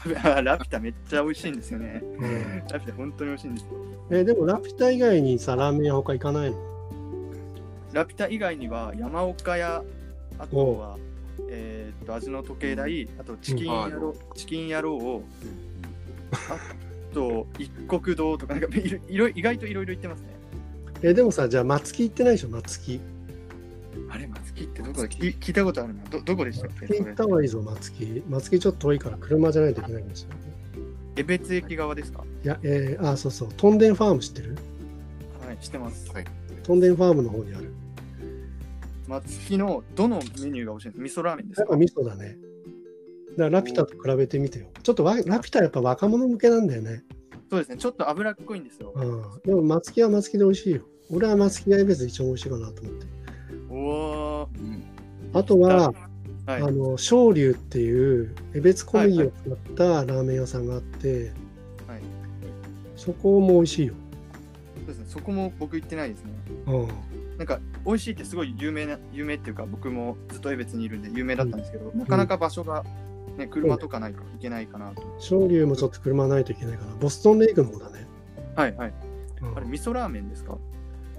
ラピュタめっちゃ美味しいんですよね。うん、ラピュタ本当に美味しいんですよ。えでもラピュタ以外にさ、ラーメン屋他行かないの？ラピュタ以外には山岡屋、あとは、えーっと、味の時計台、あとチキン野郎、チキン野郎を、あと一国堂とか、なんかいろいろ意外といろいろ言ってますね。えでもさ、じゃあ松木行ってないでしょ？松木。あれ、松木ってどこだ聞い聞いたことあるな。どどこでしたっけ？行った方がいいぞ、松木。松木ちょっと遠いから車じゃないといけないかもしれない。江別駅側ですか？いや、えー、あ、そうそう。トンデンファーム知ってる？はい、知ってます。はいトンデンファームの方にある。松木のどのメニューが美味しいんですか？味噌ラーメンですか？やっぱ味噌だね。だからラピュタと比べてみてよ。ちょっとわラピュタやっぱ若者向けなんだよね。そうですね、ちょっと脂っこいんですよ。うん。でも松木は松木で美味しいよ。俺は松木が別に一番美味しいかなと思って。あとは、はいあの昇龍っていう江別小麦を使ったラーメン屋さんがあって、はいそこも美味しいよ。そうですね、そこも僕行ってないですね。うん。なんか美味しいってすごい有名な有名っていうか僕もずっと江別にいるんで有名だったんですけど、なかなか場所が、ね、車とかないといけないかなと。昇龍もちょっと車ないといけないから、ボストンレイクの方だね。はいはい。うんあれ味噌ラーメンですか？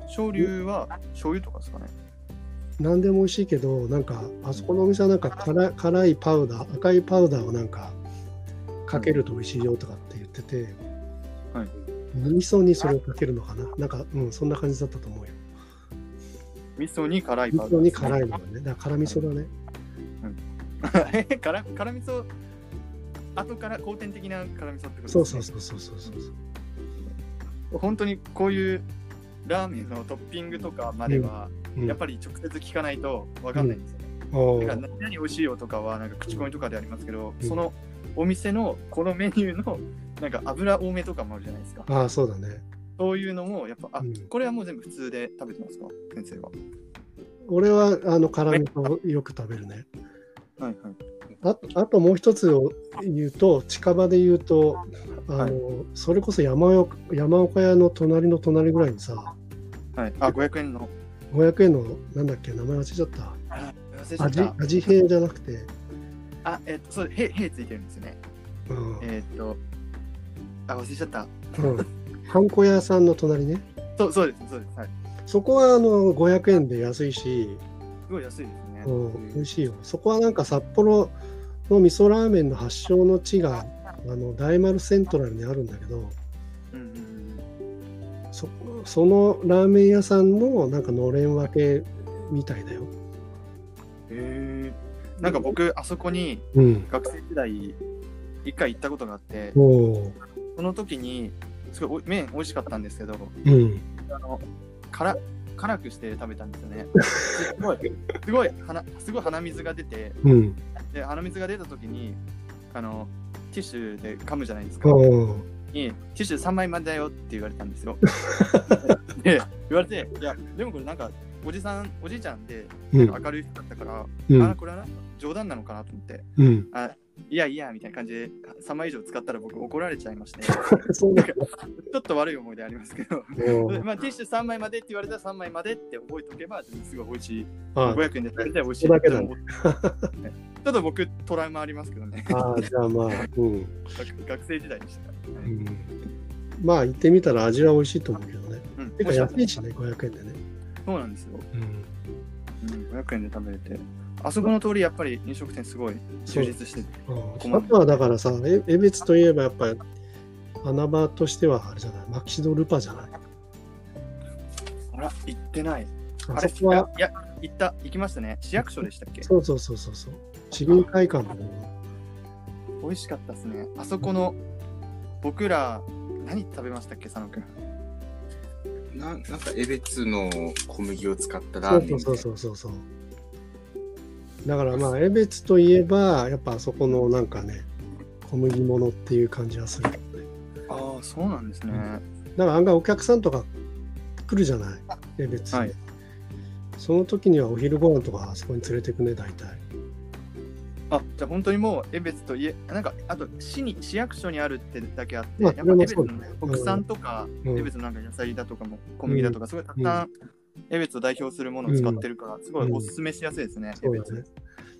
醤油は醤油とかですかね？何でも美味しいけど、なんか、あそこのお店はなんか辛辛いパウダー、赤いパウダーをなんかかけると美味しいよとかって言ってて、はい味噌にそれをかけるのかな？なんか、うん、そんな感じだったと思うよ。味噌に辛い味パウダー、噌に辛いのがね。だから辛味噌だね。い。辛辛味噌、後から後天的な辛味噌ってことですね。そうそうそうそうそうそう。本当にこういうラーメンのトッピングとかまでは、うんやっぱり直接聞かないと分かんないんですよね。おーだから何々美味しいよとかはなんか口コミとかでありますけど、うんそのお店のこのメニューのなんか油多めとかもあるじゃないですか。ああ、そうだね。そういうのもやっぱ、あ、うんこれはもう全部普通で食べてますか？先生は。俺はあの辛味噌よく食べるね。はいはい。ああともう一つを言うと、近場で言うと、あのはいそれこそ山岡山岡屋の隣の隣ぐらいにさ、はい、あ、500円の。500円の、なんだっけ、名前忘れちゃった。味た。味変じゃなくて、あ、えっと、そう、へ、へついてるんですよね。うんえっと、あ、忘れちゃった。うん、ハンコ屋さんの隣ね。そう、そうです、そうです。はい。そこはあの500円で安いし、すごい安いですね。うん、美味しいよ。そこはなんか札幌の味噌ラーメンの発祥の地があの大丸セントラルにあるんだけど。そそのラーメン屋さんのなんかのれん分けみたいだよ。へえ。なんか僕、あそこにうん。学生時代、一回行ったことがあって、おお。その時に、すごいお麺美味しかったんですけど、うん。あの、辛辛くして食べたんですよね。すごい、すごい鼻、すごい鼻水が出て、うん。で、鼻水が出た時に、あの、ティッシュで噛むじゃないですか。に、ティッシュ3枚までだよって言われたんですよ。で、言われて、いや、でもこれなんか、おじさん、おじいちゃんで、うん。明るい人だったから、うんあ、これは冗談なのかなと思って、うん。あいやいやみたいな感じで3枚以上使ったら僕怒られちゃいまして、そうだちょっと悪い思い出ありますけど、うんまあ、ティッシュ3枚までって言われたら3枚までって覚えておけば、すごい美味しい。あ500円で食べて美味しいってねちょっと僕、トラウマありますけどね。ああ、じゃあまあ、うん。学学生時代でした。うん、まあ、行ってみたら味は美味しいと思うけどね。うん、てか安いしね、500円でね。そうなんですよ。うん。うん、500円で食べれて。あそこの通り、やっぱり飲食店すごい充実してて。うんあとはだからさ、え江別といえばやっぱり穴場としてはあれじゃない、マキシドルパじゃない？あら、行ってない。あそこは、いや、行った、行きましたね。市役所でしたっけ？そうそうそうそうそう。市民会館の方美味しかったですね。あそこの、僕ら、何食べましたっけ、佐野くん。ななんか、江別の小麦を使ったラーメン。そうそうそうそうそう。だからまあ、江別といえば、やっぱあそこのなんかね、小麦物っていう感じはするよね。ああ、そうなんですね。だから案外お客さんとか来るじゃない、江別に。はいその時にはお昼ご飯とかあそこに連れてくね、大体。あ、じゃあ本当にもう、江別といえ、なんか、あと、市に、市役所にあるってだけあって、まあやっぱ江別の国産とか、うん江別のなんか野菜だとかも、小麦だとか、すごいたくさん、江別を代表するものを使ってるから、すごいおすすめしやすいですね、ね。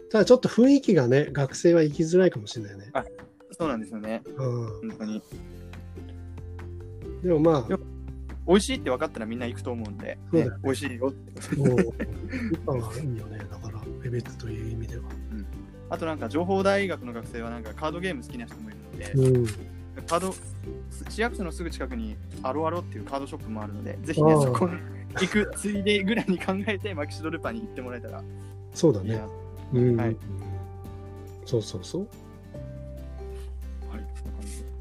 ただちょっと雰囲気がね、学生は行きづらいかもしれないね。そうなんですよね、う本当に。ん。でもまあ、美味しいって分かったらみんな行くと思うんで、ね、美味しいよって。もう、一般はいいよね、だから、江別という意味では。あとなんか、情報大学の学生はなんかカードゲーム好きな人もいるので、うん。カード、市役所のすぐ近くにアロアロっていうカードショップもあるので、ぜひね、そこに行くついでぐらいに考えて、マキシドルパに行ってもらえたらそうだね。うん。はいそうそうそう。はい、そんな感じで。はい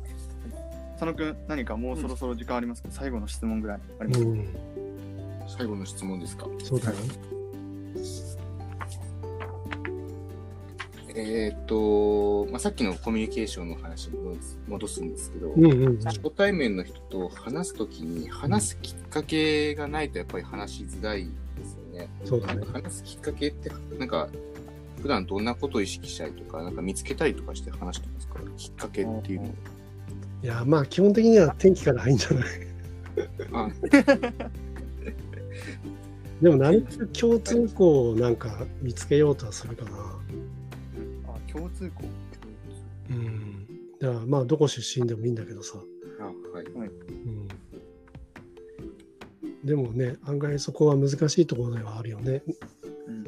佐野くん、何かもうそろそろ時間ありますか、最後の質問ぐらいありますか、うん。最後の質問ですか？そうだよ。えーっと、まあ、さっきのコミュニケーションの話に戻すんですけど、うんうん。初対面の人と話すときに話すきっかけがないとやっぱり話しづらいですよね。そうだね。話すきっかけって、なんか、普段どんなことを意識したりとか、なんか見つけたりとかして話してますか？きっかけっていうの。いや、まあ、基本的には天気から入んじゃない？あ、でも、なるべく共通項をなんか見つけようとはするかな。あ共通項うん。だから、まあ、どこ出身でもいいんだけどさ。あはい。うん。でもね、案外そこは難しいところではあるよね。うん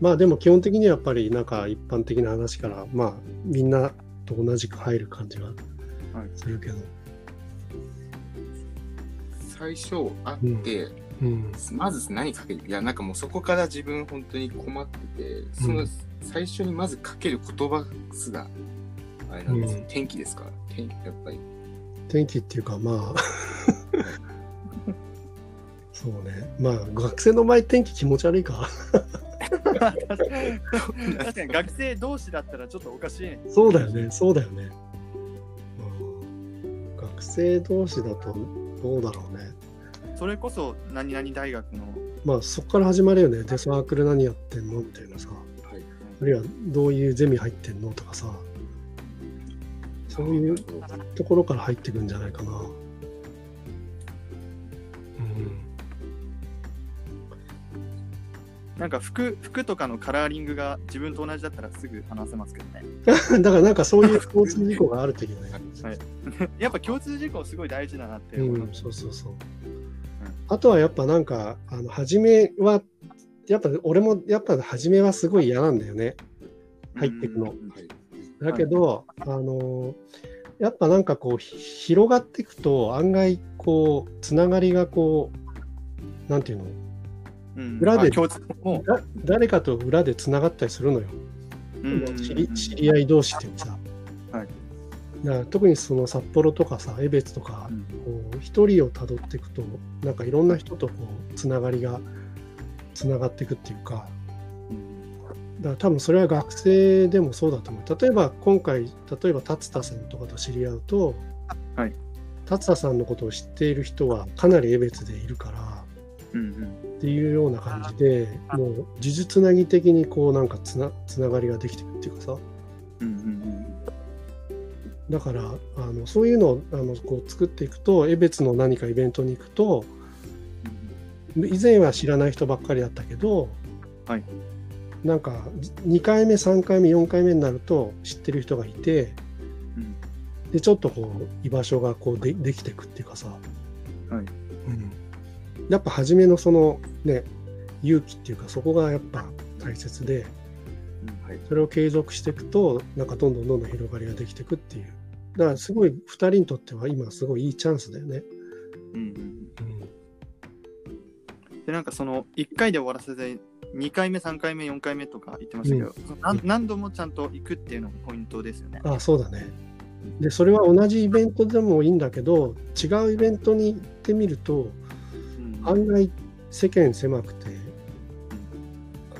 まあでも基本的にはやっぱりなんか一般的な話からまあみんなと同じく入る感じははいするけど、最初会って、うん、まず何かけるいや、なんかもうそこから自分本当に困ってて、そのうん最初にまずかける言葉すら、あれなんです。よ、うん。天気ですか天気、やっぱり。天気っていうかまあ そうね。まあ学生の前天気気持ち悪いか。確かに学生同士だったらちょっとおかしいね。そうだよね。そうだよね、うん、学生同士だとどうだろうね。それこそ何々大学の。まあそこから始まるよね。でサークル何やってんの？みたいなさ。はい。あるいはどういうゼミ入ってんのとかさそういうところから入っていくんじゃないかな。うん。なんか服服とかのカラーリングが自分と同じだったらすぐ話せますけどね。だからなんかそういう交通事故があるときね。やっぱ共通事項すごい大事だなって思いうん。そうそうそう。あとはやっぱなんか、あの、初めは、やっぱ俺もやっぱ初めはすごい嫌なんだよね。入ってくの。だけど、あの、やっぱなんかこう、ひ広がっていくと案外こう、つながりがこう、なんていうの？うん裏で誰かと裏でつながったりするのよ。うん知り知り合い同士ってさ。はいだから特にその札幌とかさ、江別とか、うんこう一人をたどっていくと、なんかいろんな人とこうつながりがつながっていくっていうか、だから多分それは学生でもそうだと思う。例えば今回、例えば達田さんとかと知り合うと、はい。達田さんのことを知っている人はかなり江別でいるから、うんうん。っていうような感じで、もう呪術つなぎ的にこうなんかつなつながりができていくっていうかさ、うんうん。だからあのそういうのをあのこう作っていくと江別の何かイベントに行くと以前は知らない人ばっかりだったけど、はい。なんか2回目3回目4回目になると知ってる人がいてうん。でちょっとこう居場所がこうでできていくっていうかさ、はい。うん、やっぱ初めのそのね勇気っていうかそこがやっぱ大切ではい。それを継続していくとなんかどんどんどんどん広がりができていくっていう。だからすごい2人にとっては今すごいいいチャンスだよね。うんうん。うんでなんかその1回で終わらせて2回目3回目4回目とか言ってましたけど、その何何度もちゃんと行くっていうのがポイントですよね。あそうだね。でそれは同じイベントでもいいんだけど違うイベントに行ってみるとうん。案外世間狭くて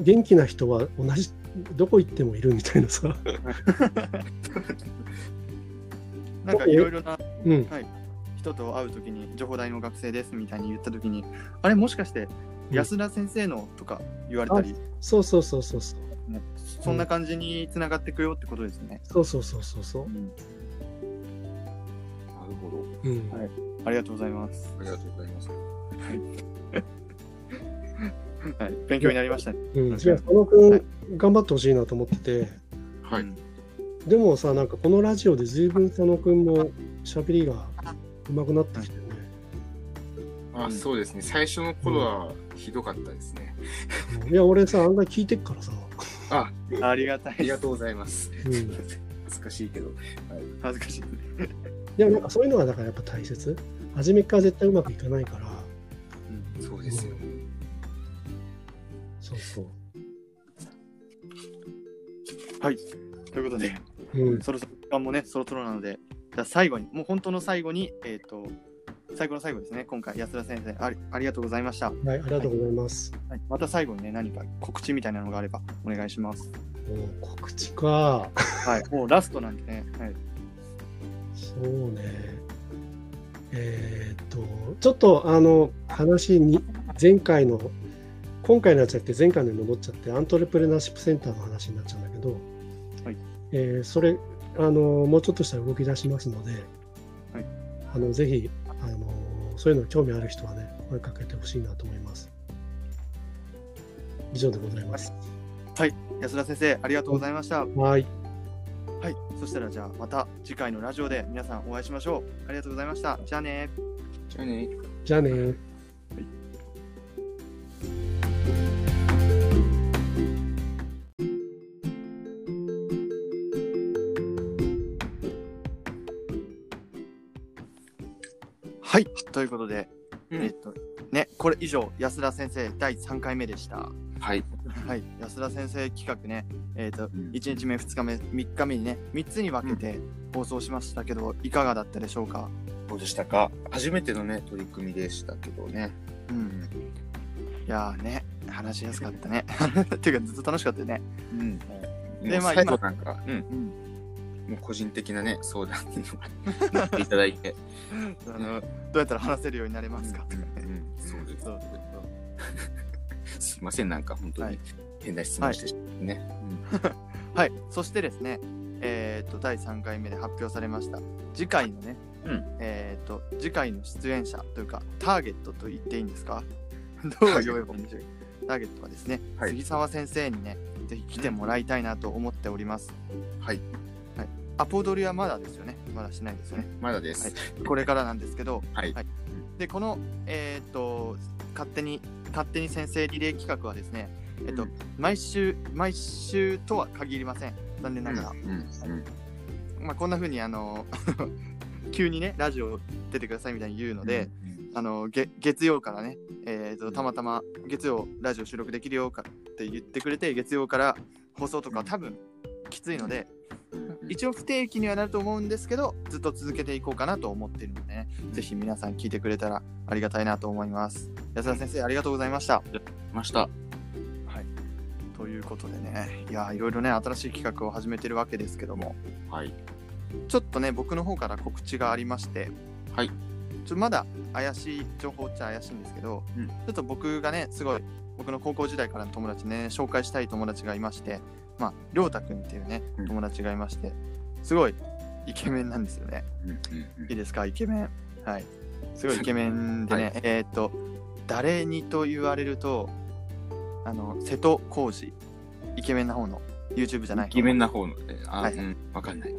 元気な人は同じどこ行ってもいるみたいなさ、なんかいろいろなうん、人と会うときに情報大の学生ですみたいに言ったときにあれもしかして安田先生のとか言われたり、そうそうそうそうそうねそんな感じにつながっていくよってことですね。そうそうそうそうそうう、んなるほど。うんはいありがとうございます。ありがとうございます。はい、勉強になりましたね。うん、じゃあ佐野くん頑張ってほしいなと思っててはい。うんでもさなんかこのラジオで随分佐野くんも喋りが上手くなってきてるね、あ、そうですね。最初の頃はひどかったですね。うんいや俺さ案外聞いてっからさ、あ、ありがたい。ありがとうございます。うん、い恥ずかしいけど。はい。恥ずかしい。やなんかそういうのがだからやっぱ大切初めから絶対うまくいかないからそうですよ。そうそうはい。ということで、うんそろそろ時間もね、そろそろなので、最後に、もう本当の最後に、えっ、と、最後の最後ですね、今回、安田先生あり、ありがとうございました。はいありがとうございます、はい、また最後にね、何か告知みたいなのがあれば、お願いします。もう告知か。はい、もうラストなんでね、はい。そうね。えーっとちょっとあの話に前回の今回のやつやって前回のに戻っちゃってアントレプレナーシップセンターの話になっちゃうんだけど、はい。えーそれあのもうちょっとしたら動き出しますので、はいあのぜひあのそういうの興味ある人はね声かけてほしいなと思います以上でございます安田先生、ありがとうございました。はいはい、そしたらじゃあ、また次回のラジオで皆さんお会いしましょう。ありがとうございました。じゃあねじゃあね。じゃあねということで、うんえっと、ね、これ以上、安田先生第3回目でした。はい。はい、安田先生企画ね、えっ、と、ん1日目、2日目、3日目にね、3つに分けて放送しましたけど、いかがだったでしょうか？どうでしたか？初めてのね、取り組みでしたけどね。うん。いやーね、話しやすかったね。ていうか、ずっと楽しかったよね。うん。でまあで最後なんか、うん。うん。もう個人的なね、相談に乗っていただいて。あの、どうやったら話せるようになれますか？とかね。うん、そうです。そうそう すいません、なんか本当はいに変な質問してしまってね。はい、そしてですね、えっ、と、第3回目で発表されました、次回のね、うんえっ、と、次回の出演者というか、ターゲットと言っていいんですか？どう呼べばいいんでしょうターゲットはですね、はい杉沢先生にね、ぜひ来てもらいたいなと思っております。うんはい。アポ取りはまだですよね。まだしないですよね。まだです。はいこれからなんですけど、はい。で、この、えっ、と、勝手に、勝手に先生リレー企画はですね、えっ、と、うん毎週、毎週とは限りません。残念ながら。うんうんまあ、こんな風にあの 急にねラジオ出てくださいみたいに言うので、あのげ月曜からね、えーとたまたま月曜ラジオ収録できるよかって言ってくれて月曜から放送とかは多分きついので、うん一応不定期にはなると思うんですけどずっと続けていこうかなと思っているのでねぜひ皆さん聞いてくれたらありがたいなと思います。安田先生ありがとうございました。ました。はい。ということでねいやいろいろね新しい企画を始めてるわけですけども。はい。ちょっとね、僕の方から告知がありまして、はい。ちょまだ怪しい情報っちゃ怪しいんですけど、うん。ちょっと僕がね、すごい、僕の高校時代からの友達ね、紹介したい友達がいまして、まあ、りょうたくんっていうねうん、友達がいまして、すごいイケメンなんですよね。いいですか、イケメン？はい。すごいイケメンでね、はい。えーっと、誰にと言われると、あの、瀬戸康史、イケメンな方の YouTube じゃないイケメンな方の、えあ、はい。うん、わかんない。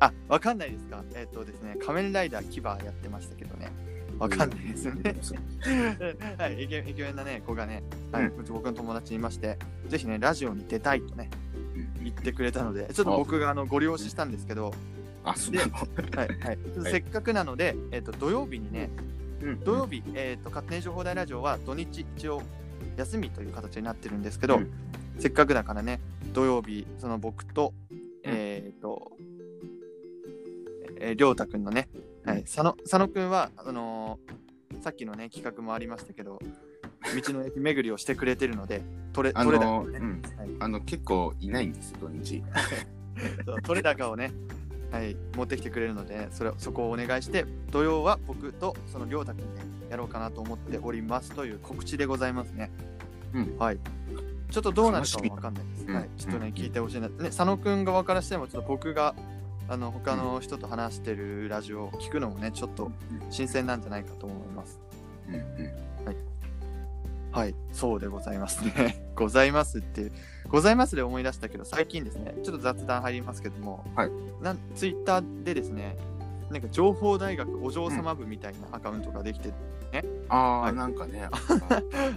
あ、わかんないですか？えーっとですね、仮面ライダーキバやってましたけどね、わかんないですよね。はい、イケイケメンなね、子がね、はい、ううち僕の友達にいまして、ぜひね、ラジオに出たいとね、うん。言ってくれたので、ちょっと僕があのご利用ししたんですけど、あ、そうなの？はいはい、せっかくなので、えっと土曜日にね、うん。土曜日、えっと勝手に情報大ラジオは土日一応休みという形になってるんですけど、うん。せっかくだからね、土曜日、その僕と、えっと、えー、りょうたくんのね、はい、佐野佐野くんは、あのーさっきのね、企画もありましたけど、道の駅巡りをしてくれてるので、取れ、あ取れの、高をね、うん、はいあの、結構いないんですよ、土日。そう取れ高をね、はい、持ってきてくれるので、それそこをお願いして、土曜は僕とそのりょうたくんでやろうかなと思っておりますという告知でございますね。うんはい。ちょっとどうなるかはわかんないです。楽しみはい。ちょっとね、うん聞いてほしいな。ね、佐野くん側からしても、ちょっと僕が、あの、他の人と話してるラジオを聞くのもね、ちょっと新鮮なんじゃないかと思います。うんうん。はい、そうでございますね。ございますって、ございますで思い出したけど、最近ですね、ちょっと雑談入りますけども、はい。なんツイッターでですね、なんか情報大学お嬢様部みたいなアカウントができて、ああ、はい。なんかね、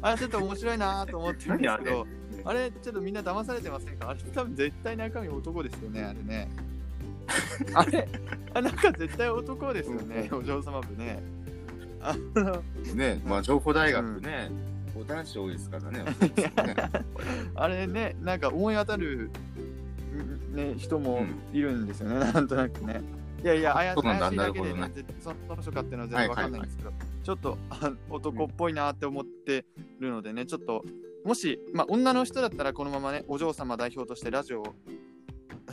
あ れちょっと面白いなと思ってるんですけど、何あれちょっとみんな騙されてませんか？あれ多分絶対中身男ですよね、あれね。あれ、あなんか絶対男ですよね、お嬢様部ね。あのね、まあ、情報大学ね、男子多いですから ね。あれね、なんか思い当たる、んね、人もいるんですよね、なんとなくね。いやいや、怪そうなんだ怪しいだけで、ね、その人かっていうのは全然わかんないんですけど、ちょっとあ男っぽいなって思ってるのでね、ちょっと、もし、まあ、女の人だったらこのままね、お嬢様代表としてラジオを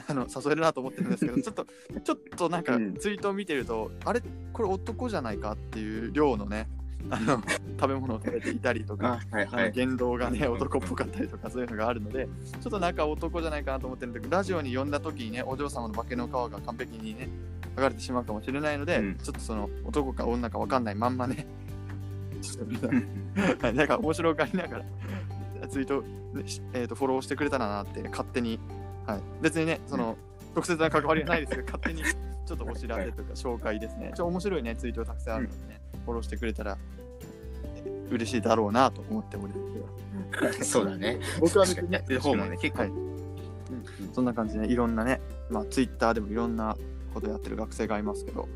あの誘えるなと思ってるんですけど、ちょっと、ちょっとなんかうん。ツイートを見てると、あれ、これ男じゃないかっていう量のね、あの 食べ物を食べていたりとか、あ、はいはい。言動がねうん男っぽかったりとかそういうのがあるのでちょっとなんか男じゃないかなと思ってるんだけどラジオに呼んだ時にねお嬢様の化けの皮が完璧にね剥がれてしまうかもしれないので、うん。ちょっとその男か女か分かんないまんまねちょっとみんなうんか面白がりながらツイート、えー、とフォローしてくれたらなって勝手に、はい、別にねその、特設な関わりはないですけど 勝手にちょっとお知らせとか紹介ですねちょ面白いねツイートたくさんあるのでね、フォローしてくれたら嬉しいだろうなと思っております。そうだね。僕は別にねやってる方もね、結構はい。そんな感じで、いろんなね、まあ、ツイッターでもいろんなことやってる学生がいますけど、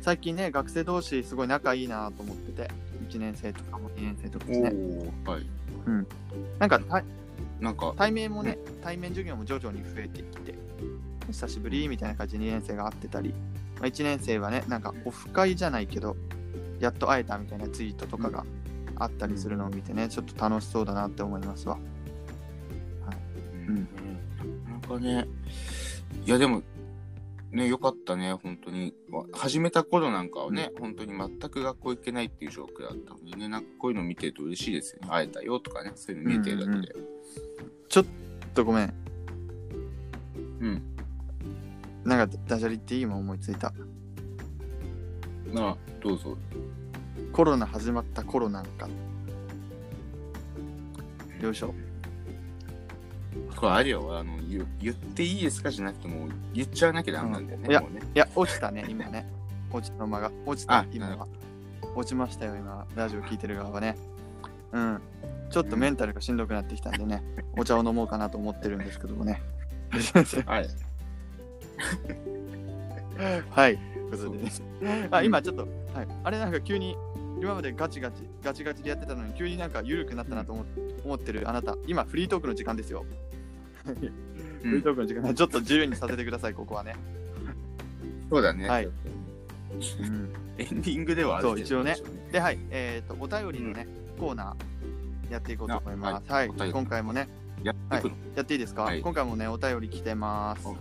最近ね、学生同士すごい仲いいなと思ってて、1年生とかも2年生とかですね。はい。なんかたなんか、対面もね、対面授業も徐々に増えてきて、久しぶりみたいな感じで2年生が会ってたり、まあ、1年生はね、なんかオフ会じゃないけど、やっと会えたみたいなツイートとかがあったりするのを見てね、ちょっと楽しそうだなって思いますわ。うん。なんかね、いやでも、ね、よかったね、本当に。わ始めた頃なんかはね、本当に全く学校行けないっていう状況だったのにね、なんかこういうの見てると嬉しいですよね。会えたよとかね、そういうの見えてるだけで。ちょっとごめん。うん。なんかダジャレ言っていいもん思いついた。まあ、どうぞ。コロナ始まった頃なんか。よいしょ。これあれよ、あの、言言っていいですかじゃなくてもう言っちゃわなきゃダメなんだよね。うんいやもうね。いや、落ちたね、今ね。落ちた間が。落ちたあ、なる今は。落ちましたよ、今。ラジオ聞いてる側はね。うん。ちょっとメンタルがしんどくなってきたんでね、お茶を飲もうかなと思ってるんですけどもね。はい。はい。ということでね。あ、今ちょっと、はい。あれなんか急に、今までガチガチ、ガチガチでやってたのに、急になんか緩くなったなと思思ってるあなた、今フリートークの時間ですよ。フリートークの時間、ちょっと自由にさせてください、ここはね。そうだね。はいエンディングではあるそう一応ねで、はい、えっ、と、お便りのね、コーナーやっていこうと思います。はい、今回もね、やってい。やっていいですか、はい今回もね、お便り来てます。うん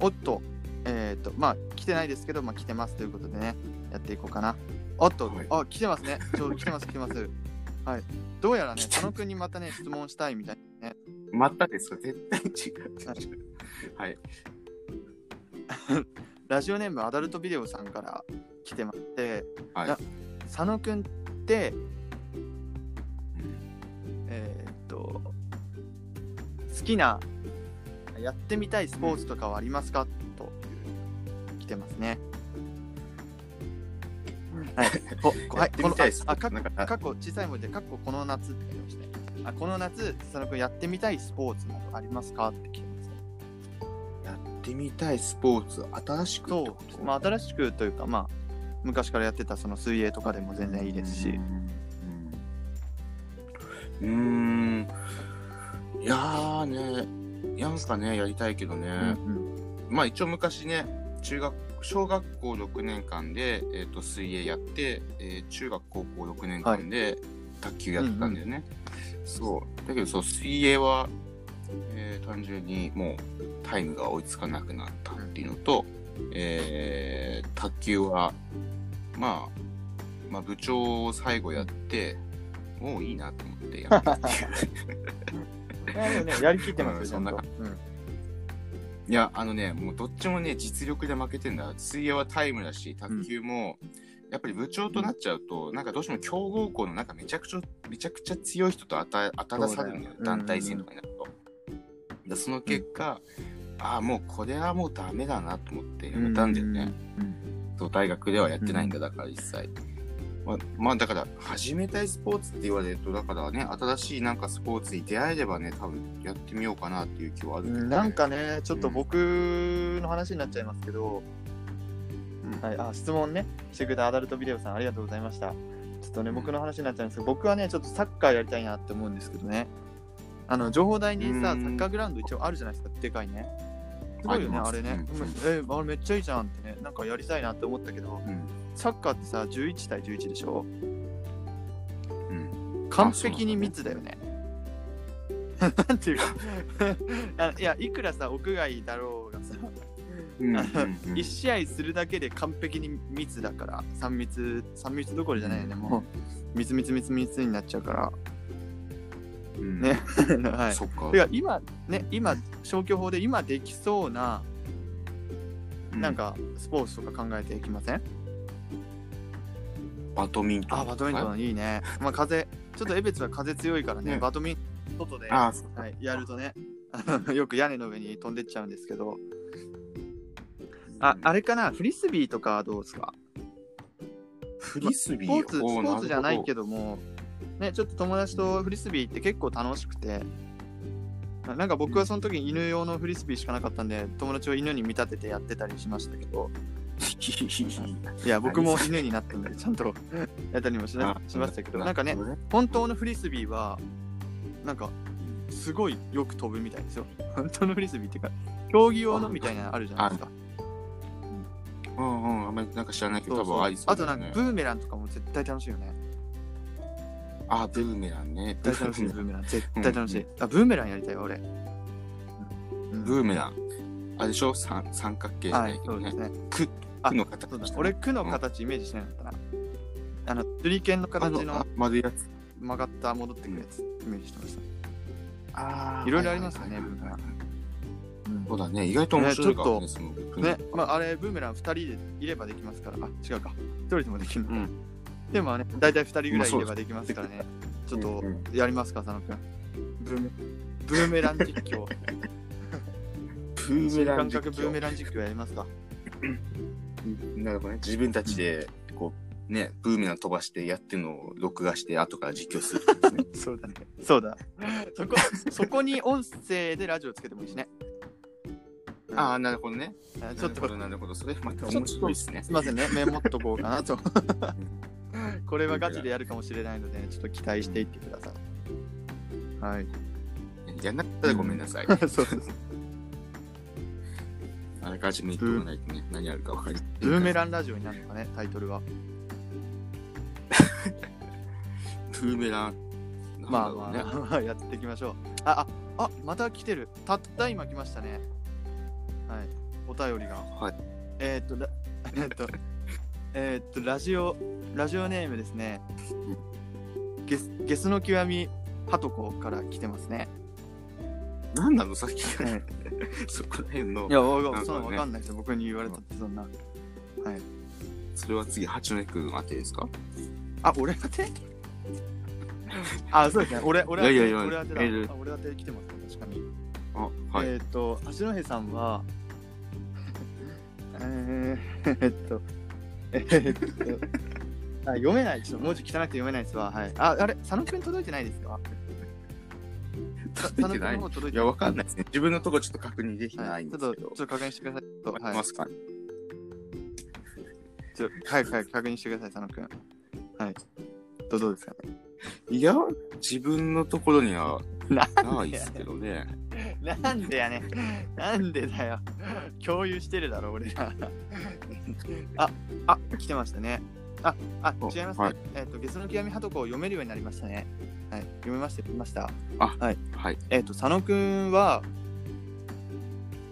おっと、えっ、と、まあ、来てないですけど、まあ、来てますということでね、やっていこうかな。おっと、はいあ、来てますね。ちょうど来てます、来てます。はい。どうやらね、佐野くんにまたね、質問したいみたいなね。またですか？絶対違う。はい。ラジオネームアダルトビデオさんから来てまして、はいな佐野くんって、えーっと、好きな、やってみたいスポーツとかはありますか？という来てますね。はい。ここはい、やってみたいスポーツあ、かかかっこ小さい文字で、かっここの夏って書いてましたね。あこの夏、佐野くんやってみたいスポーツなどありますか？って来てます。ね。やってみたいスポーツ、新しくってそこと？う、まあ、新しくというか、まあ、昔からやってたその水泳とかでも全然いいですし、うん。うん。いやーね、なんかね、やりたいけどね、まあ一応昔ね、中学、小学校6年間で、えー、と水泳やって、えー中学高校6年間で卓球やってたんだよね。そう。だけどそう、水泳は、えー単純にもうタイムが追いつかなくなったっていうのと、えー卓球は、まあ、まあ部長を最後やって、もういいなと思ってやめたっていう。ね、やりきってますよ、ちゃんとうんそんな。いや、あのね、もうどっちもね、実力で負けてんだ。水泳はタイムだし、卓球も、やっぱり部長となっちゃうと、なんかどうしても強豪校のなんかめちゃくちゃ、めちゃくちゃ強い人と当た当たらされるんだよそうだよ団体戦とかになると。でその結果、ああ、もうこれはもうダメだなと思ってやめたんだよね。そう大学ではやってないんだ、だから一切。まあ、まあだから、始めたいスポーツって言われると、だからね、新しいなんかスポーツに出会えればね、多分やってみようかなっていう気はあるけど、ね。なんかね、ちょっと僕の話になっちゃいますけど、はい、あ質問ね、してくれたアダルトビデオさん、ありがとうございました。ちょっとね、僕の話になっちゃうんですけど、僕はね、ちょっとサッカーやりたいなって思うんですけどね、あの情報台にさ、うん。サッカーグラウンド一応あるじゃないですか、でかいね。すごいよね、あれね。うん。え、あれめっちゃいいじゃんってね、なんかやりたいなって思ったけど、うん。サッカーってさ、11対11でしょ？うん。完璧に密だよね。なんていうか。あ いや、いくらさ、屋外だろううんあの1試合するだけで完璧に密だから、3密、3密どころじゃないよね、もう、密密密密になっちゃうから。うん。ね。はい。そっか。てか、今、ね、今、消去法で今できそうな、うなん、か、スポーツとか考えていきません？バドミントン。あ、バドミントンいいね。まあ、風、ちょっと江別は風強いからね、ね。バドミントン、外で、はい、やるとね、よく屋根の上に飛んでっちゃうんですけど、あ、あれかな、フリスビーとかどうですか？フリスビー？スポーツ、スポおーツじゃないけど。ども、ね、ちょっと友達とフリスビーって結構楽しくて、ななんか僕はその時に犬用のフリスビーしかなかったんで、友達を犬に見立ててやってたりしましたけど、いや、僕も犬になったんで、ちゃんと。やったりもしなしましたけど、なんかね、本当のフリスビーは、なんか、すごいよく飛ぶみたいですよ。本当のフリスビーっていうか、競技用のみたいなのあるじゃないですか。うんうん、あんまりなんか知らないけど、多分ありそうあとなんか、ブーメランとかも絶対楽しいよね。あ、ブーメランね。絶対楽しい、ブーメラン。絶対楽しい。あ、ブーメランやりたいよ、俺。うんブーメラン。あれでしょ？三三角形じゃはないけ、どねいそうです。ね。く、あくの形ね俺、区の形イメージしてなかったな。あの、手裏剣のあ形のあ丸いやつ。曲がった戻ってくるやつ、イメージしてました。あいろいろありますよねはいはいはいブーメランそうだね、意外と面白いからね、ねその。ね、まあ、あれ、ブーメラン2人でいればできますから、あ、違うか。1人でもできるのか。うんでもね、大体2人ぐらいいればできますからね。ちょっとやりますか、佐野くん。ブーメブーメラン実況。ブーメラン実感覚ブーメ況。ラン実況やりますか。なるほどね。自分たちで、こう、ね、ブーメラン飛ばしてやってるのを録画して、後から実況する。そうだね。そうだ。そこ、そこに音声でラジオつけてもいいしね。うんああ、なるほどね。あちょっとなるほど。それまた面白いですね。すみませんね、メモっとこうかなと。これはガチでやるかもしれないので、ちょっと期待していってください。はい。やんなかったらごめんなさい。そうです。あらかじめ言っておかないとね、何あるか分かりブーメランラジオになるのかね、タイトルは。ブーメラン。まあ。まあ、やっていきましょう。あ、あ、あ、また来てる。たった今来ましたね。はい。お便りが。はい。えーっと、ら えーっと、えーっと、ラジオ、ラジオネームですね。ゲスゲスの極みハトコから来てますね。何なの？さっきからはい そこら辺のいや、わかねそんなわかんないですよ。僕に言われたって、そんな。はい。それは次八戸君当てですか？あ、俺当て？あ、そうですね。俺、俺当て、いやいやいや俺当て俺当て来てますね、確かに。あはい、えっ、と、八戸さんは、えっと、えーっと、あ読めない。ちょっと文字汚くて読めないですわ。はい。あ、あれ、佐野くん届いてないですか？さ届いてないいや、わかんないですね。自分のとこちょっと確認できはないいちょっと、んですけど。ちょっと確認してください。ちょっとはいま。すか、ちょ早く早く確認してください、佐野くん。はい。どどうですかね？いや、自分のところにはなんないですけどね。なんでやねん。なんでだよ。共有してるだろ、俺ら。あ、あ、来てましたね。あ、あ、お違いますね。はいえっ、と、ゲスの極みハトコを読めるようになりましたね。はい。読めました、読みました。はい。えっ、と、佐野くんは、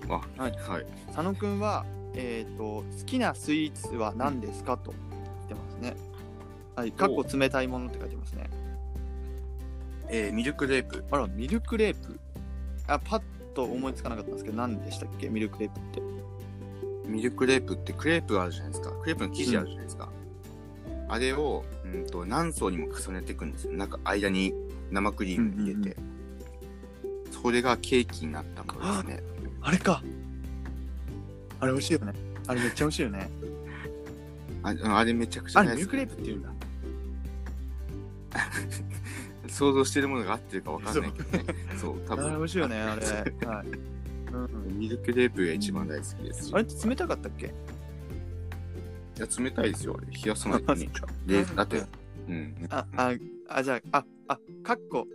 あ、ははいい。はい。佐野くんは、えっ、と、好きなスイーツは何ですかと来てますね。はい。かっこ冷たいものって書いてますね。えー、ミルクレープ。あら、ミルクレープ。あ、パッと思いつかなかったんですけど、何でしたっけ？ミルクレープって。ミルクレープってクレープあるじゃないですか。クレープの生地あるじゃないですか。あれを、うんと、何層にも重ねていくんですよ。なんか間に生クリーム入れて。それがケーキになったものですね。あれか。あれ美味しいよね。あれめっちゃ美味しいよね。ああれめちゃくちゃあれミルクレープって言うんだ。想像してるものが合ってるかわかんないけどね。そう、多あれ美分。味しいよね、あれ。はい。うん、ミルクレープが一番大好きです。あれって冷たかったっけ？いや、冷たいですよ、あれ。冷やさないとね。で、だって、うん。あ、あ、あ、じゃあ、あ、あ、カッコ。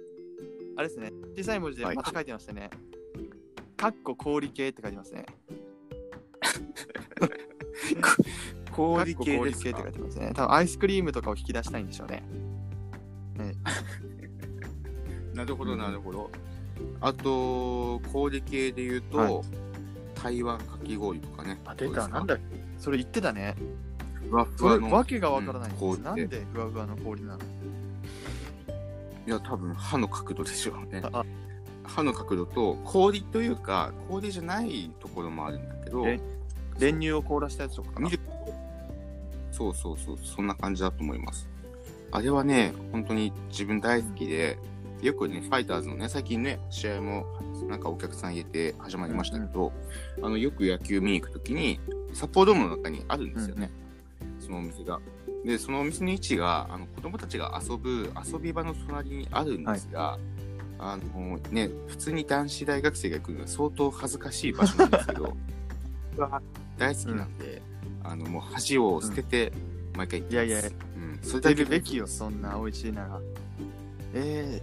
あれですね。小さい文字ではいまた書いてましたね。カッコ氷系って書いてますね。氷系氷系って書いてますね。多分アイスクリームとかを引き出したいんでしょうね。なるほど、なるほど。あと、氷系で言うと、はい台湾かき氷とかね。あ、出た。なんだそれ言ってたね。ふわふわの。わけがわからないうん氷なんでふわふわの氷なのいや、多分歯の角度でしょうね。あ歯の角度と、氷というか、氷じゃないところもあるんだけど、え？練乳を凍らしたやつとかかな？ミルクそうそうそう、そんな感じだと思います。あれはね、本当に自分大好きで、よくね、ファイターズのね、最近ね、試合もなんかお客さん入れて始まりましたけど、あの、よく野球見に行くときに、札幌ドームの中にあるんですよね、そのお店が。で、そのお店の位置が、あの、子供たちが遊ぶ遊び場の隣にあるんですが、あのね、普通に男子大学生が行くのは相当恥ずかしい場所なんですけど、大好きなんで、あの、もう恥を捨てて、毎回行ってます。いやいやうん、それ出だけるべきよ、そんな美味しいなら。え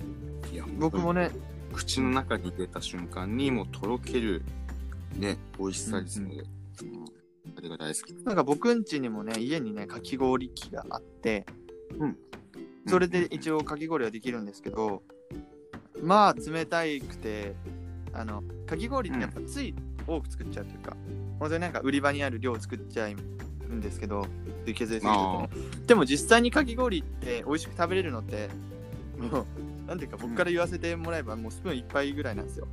いやー、僕もね、口の中に出た瞬間にもうとろけるね美味しさですので、うん。あれが大好き。なんか僕ん家にもね、家にね、かき氷機があって、それで一応かき氷はできるんですけど、まあ冷たいくて、あの、かき氷ってやっぱつい多く作っちゃうというか、本当になんか売り場にある量を作っちゃうんですけど、で削りすぎるとね。でも実際にかき氷って美味しく食べれるのって、もう、なんていうか僕から言わせてもらえばもうスプーン一杯ぐらいなんですよ。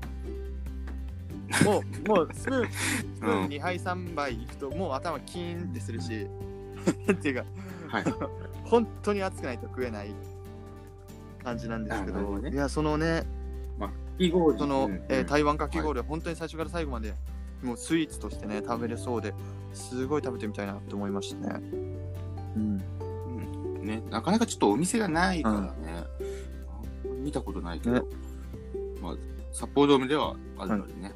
もう、もうスプーン、スプーン2杯3杯いくともう頭キーンってするし、っていうか、はい。本当に熱くないと食えない感じなんですけど、どね。いや、そのね、かき氷。その、うん。えー台湾かき氷は本当に最初から最後まで、もうスイーツとしてね、食べれそうで、すごい食べてみたいなって思いましたね。うん。うん。ね、なかなかちょっとお店がないからね、見たことないけど、ねまあ、札幌ドームではあるのでね、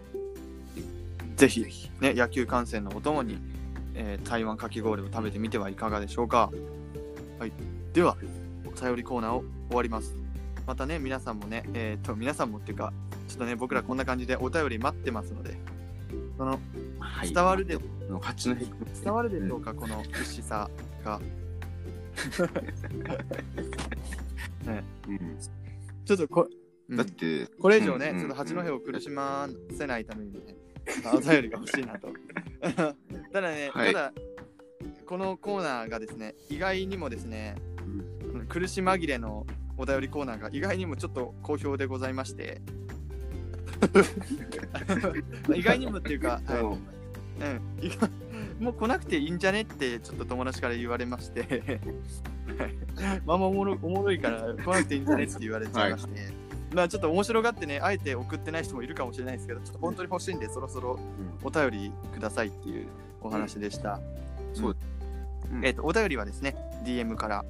ぜひ、ね、野球観戦のお供に、えー台湾かき氷を食べてみてはいかがでしょうか。はい。では、お便りコーナーを終わります。またね、皆さんもね、えっ、と、皆さんもっていうか、ちょっとね、僕らこんな感じでお便り待ってますので、その、はい伝わるで、の八戸伝わるでしょうか、この不思さが。うん ちょっとこ、うん。だって、これ以上ね、うんちょっと八戸を苦しませないためにね、お便りが欲しいなと。ただね、はい。ただ、このコーナーがですね、意外にもですね、苦し紛れのお便りコーナーが意外にもちょっと好評でございまして、ま あ 意外にもっていうか、はい。うんもう来なくていいんじゃねってちょっと友達から言われまして、は いまあまあおもろおもろいから来なくていいんじゃねって言われちゃいまして、まあちょっと面白がってね、あえて送ってない人もいるかもしれないですけど、ちょっと本当に欲しいんで、そろそろお便りくださいっていうお話でした。そううん。えっ、と、お便りはですね、DM から、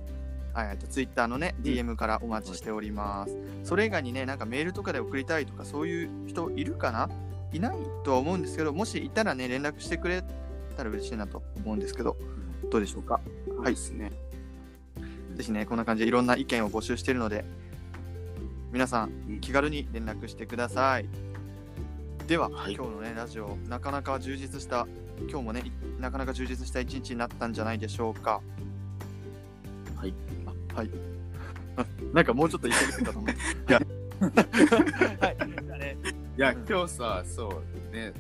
はい、えっと Twitter のね、うん。DM からお待ちしております。それ以外にね、なんかメールとかで送りたいとか、そういう人いるかな？いないとは思うんですけど、もしいたらね、連絡してくれたら嬉しいなと思うんですけど、どうでしょうか？はいですね。ぜひね、こんな感じでいろんな意見を募集しているので、皆さんうん気軽に連絡してください。では、はい今日のね、ラジオ、なかなか充実した、今日もね、いなかなか充実した一日になったんじゃないでしょうか。はい。あはい。なんかもうちょっと言ってくれたと思う。いや、はい。いやうん、今日さ、そう、ね、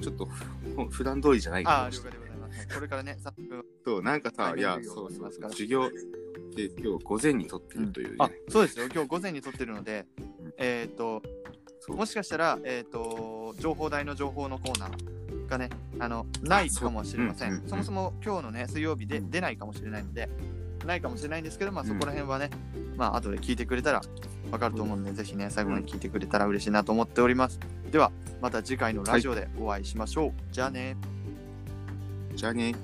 ちょっとふ普段通りじゃないかもしれない了解でございます。これからね、3分。そう、なんかさ、はいいや、そうそうそう、授業で今日午前に撮ってるというね、あ、そうですよ。今日午前に撮ってるので、えっ、と、そうもしかしたら、えっ、と、情報台の情報のコーナーがね、あの、ないかもしれません。そううんうんそもそも今日のね、水曜日でうん出ないかもしれないので、ないかもしれないんですけど、まあうんそこら辺はね、まあ後で聞いてくれたらわかると思うので、ぜひね、最後まで聞いてくれたら嬉しいなと思っております。では、また次回のラジオでお会いしましょう。じゃあね。じゃあね。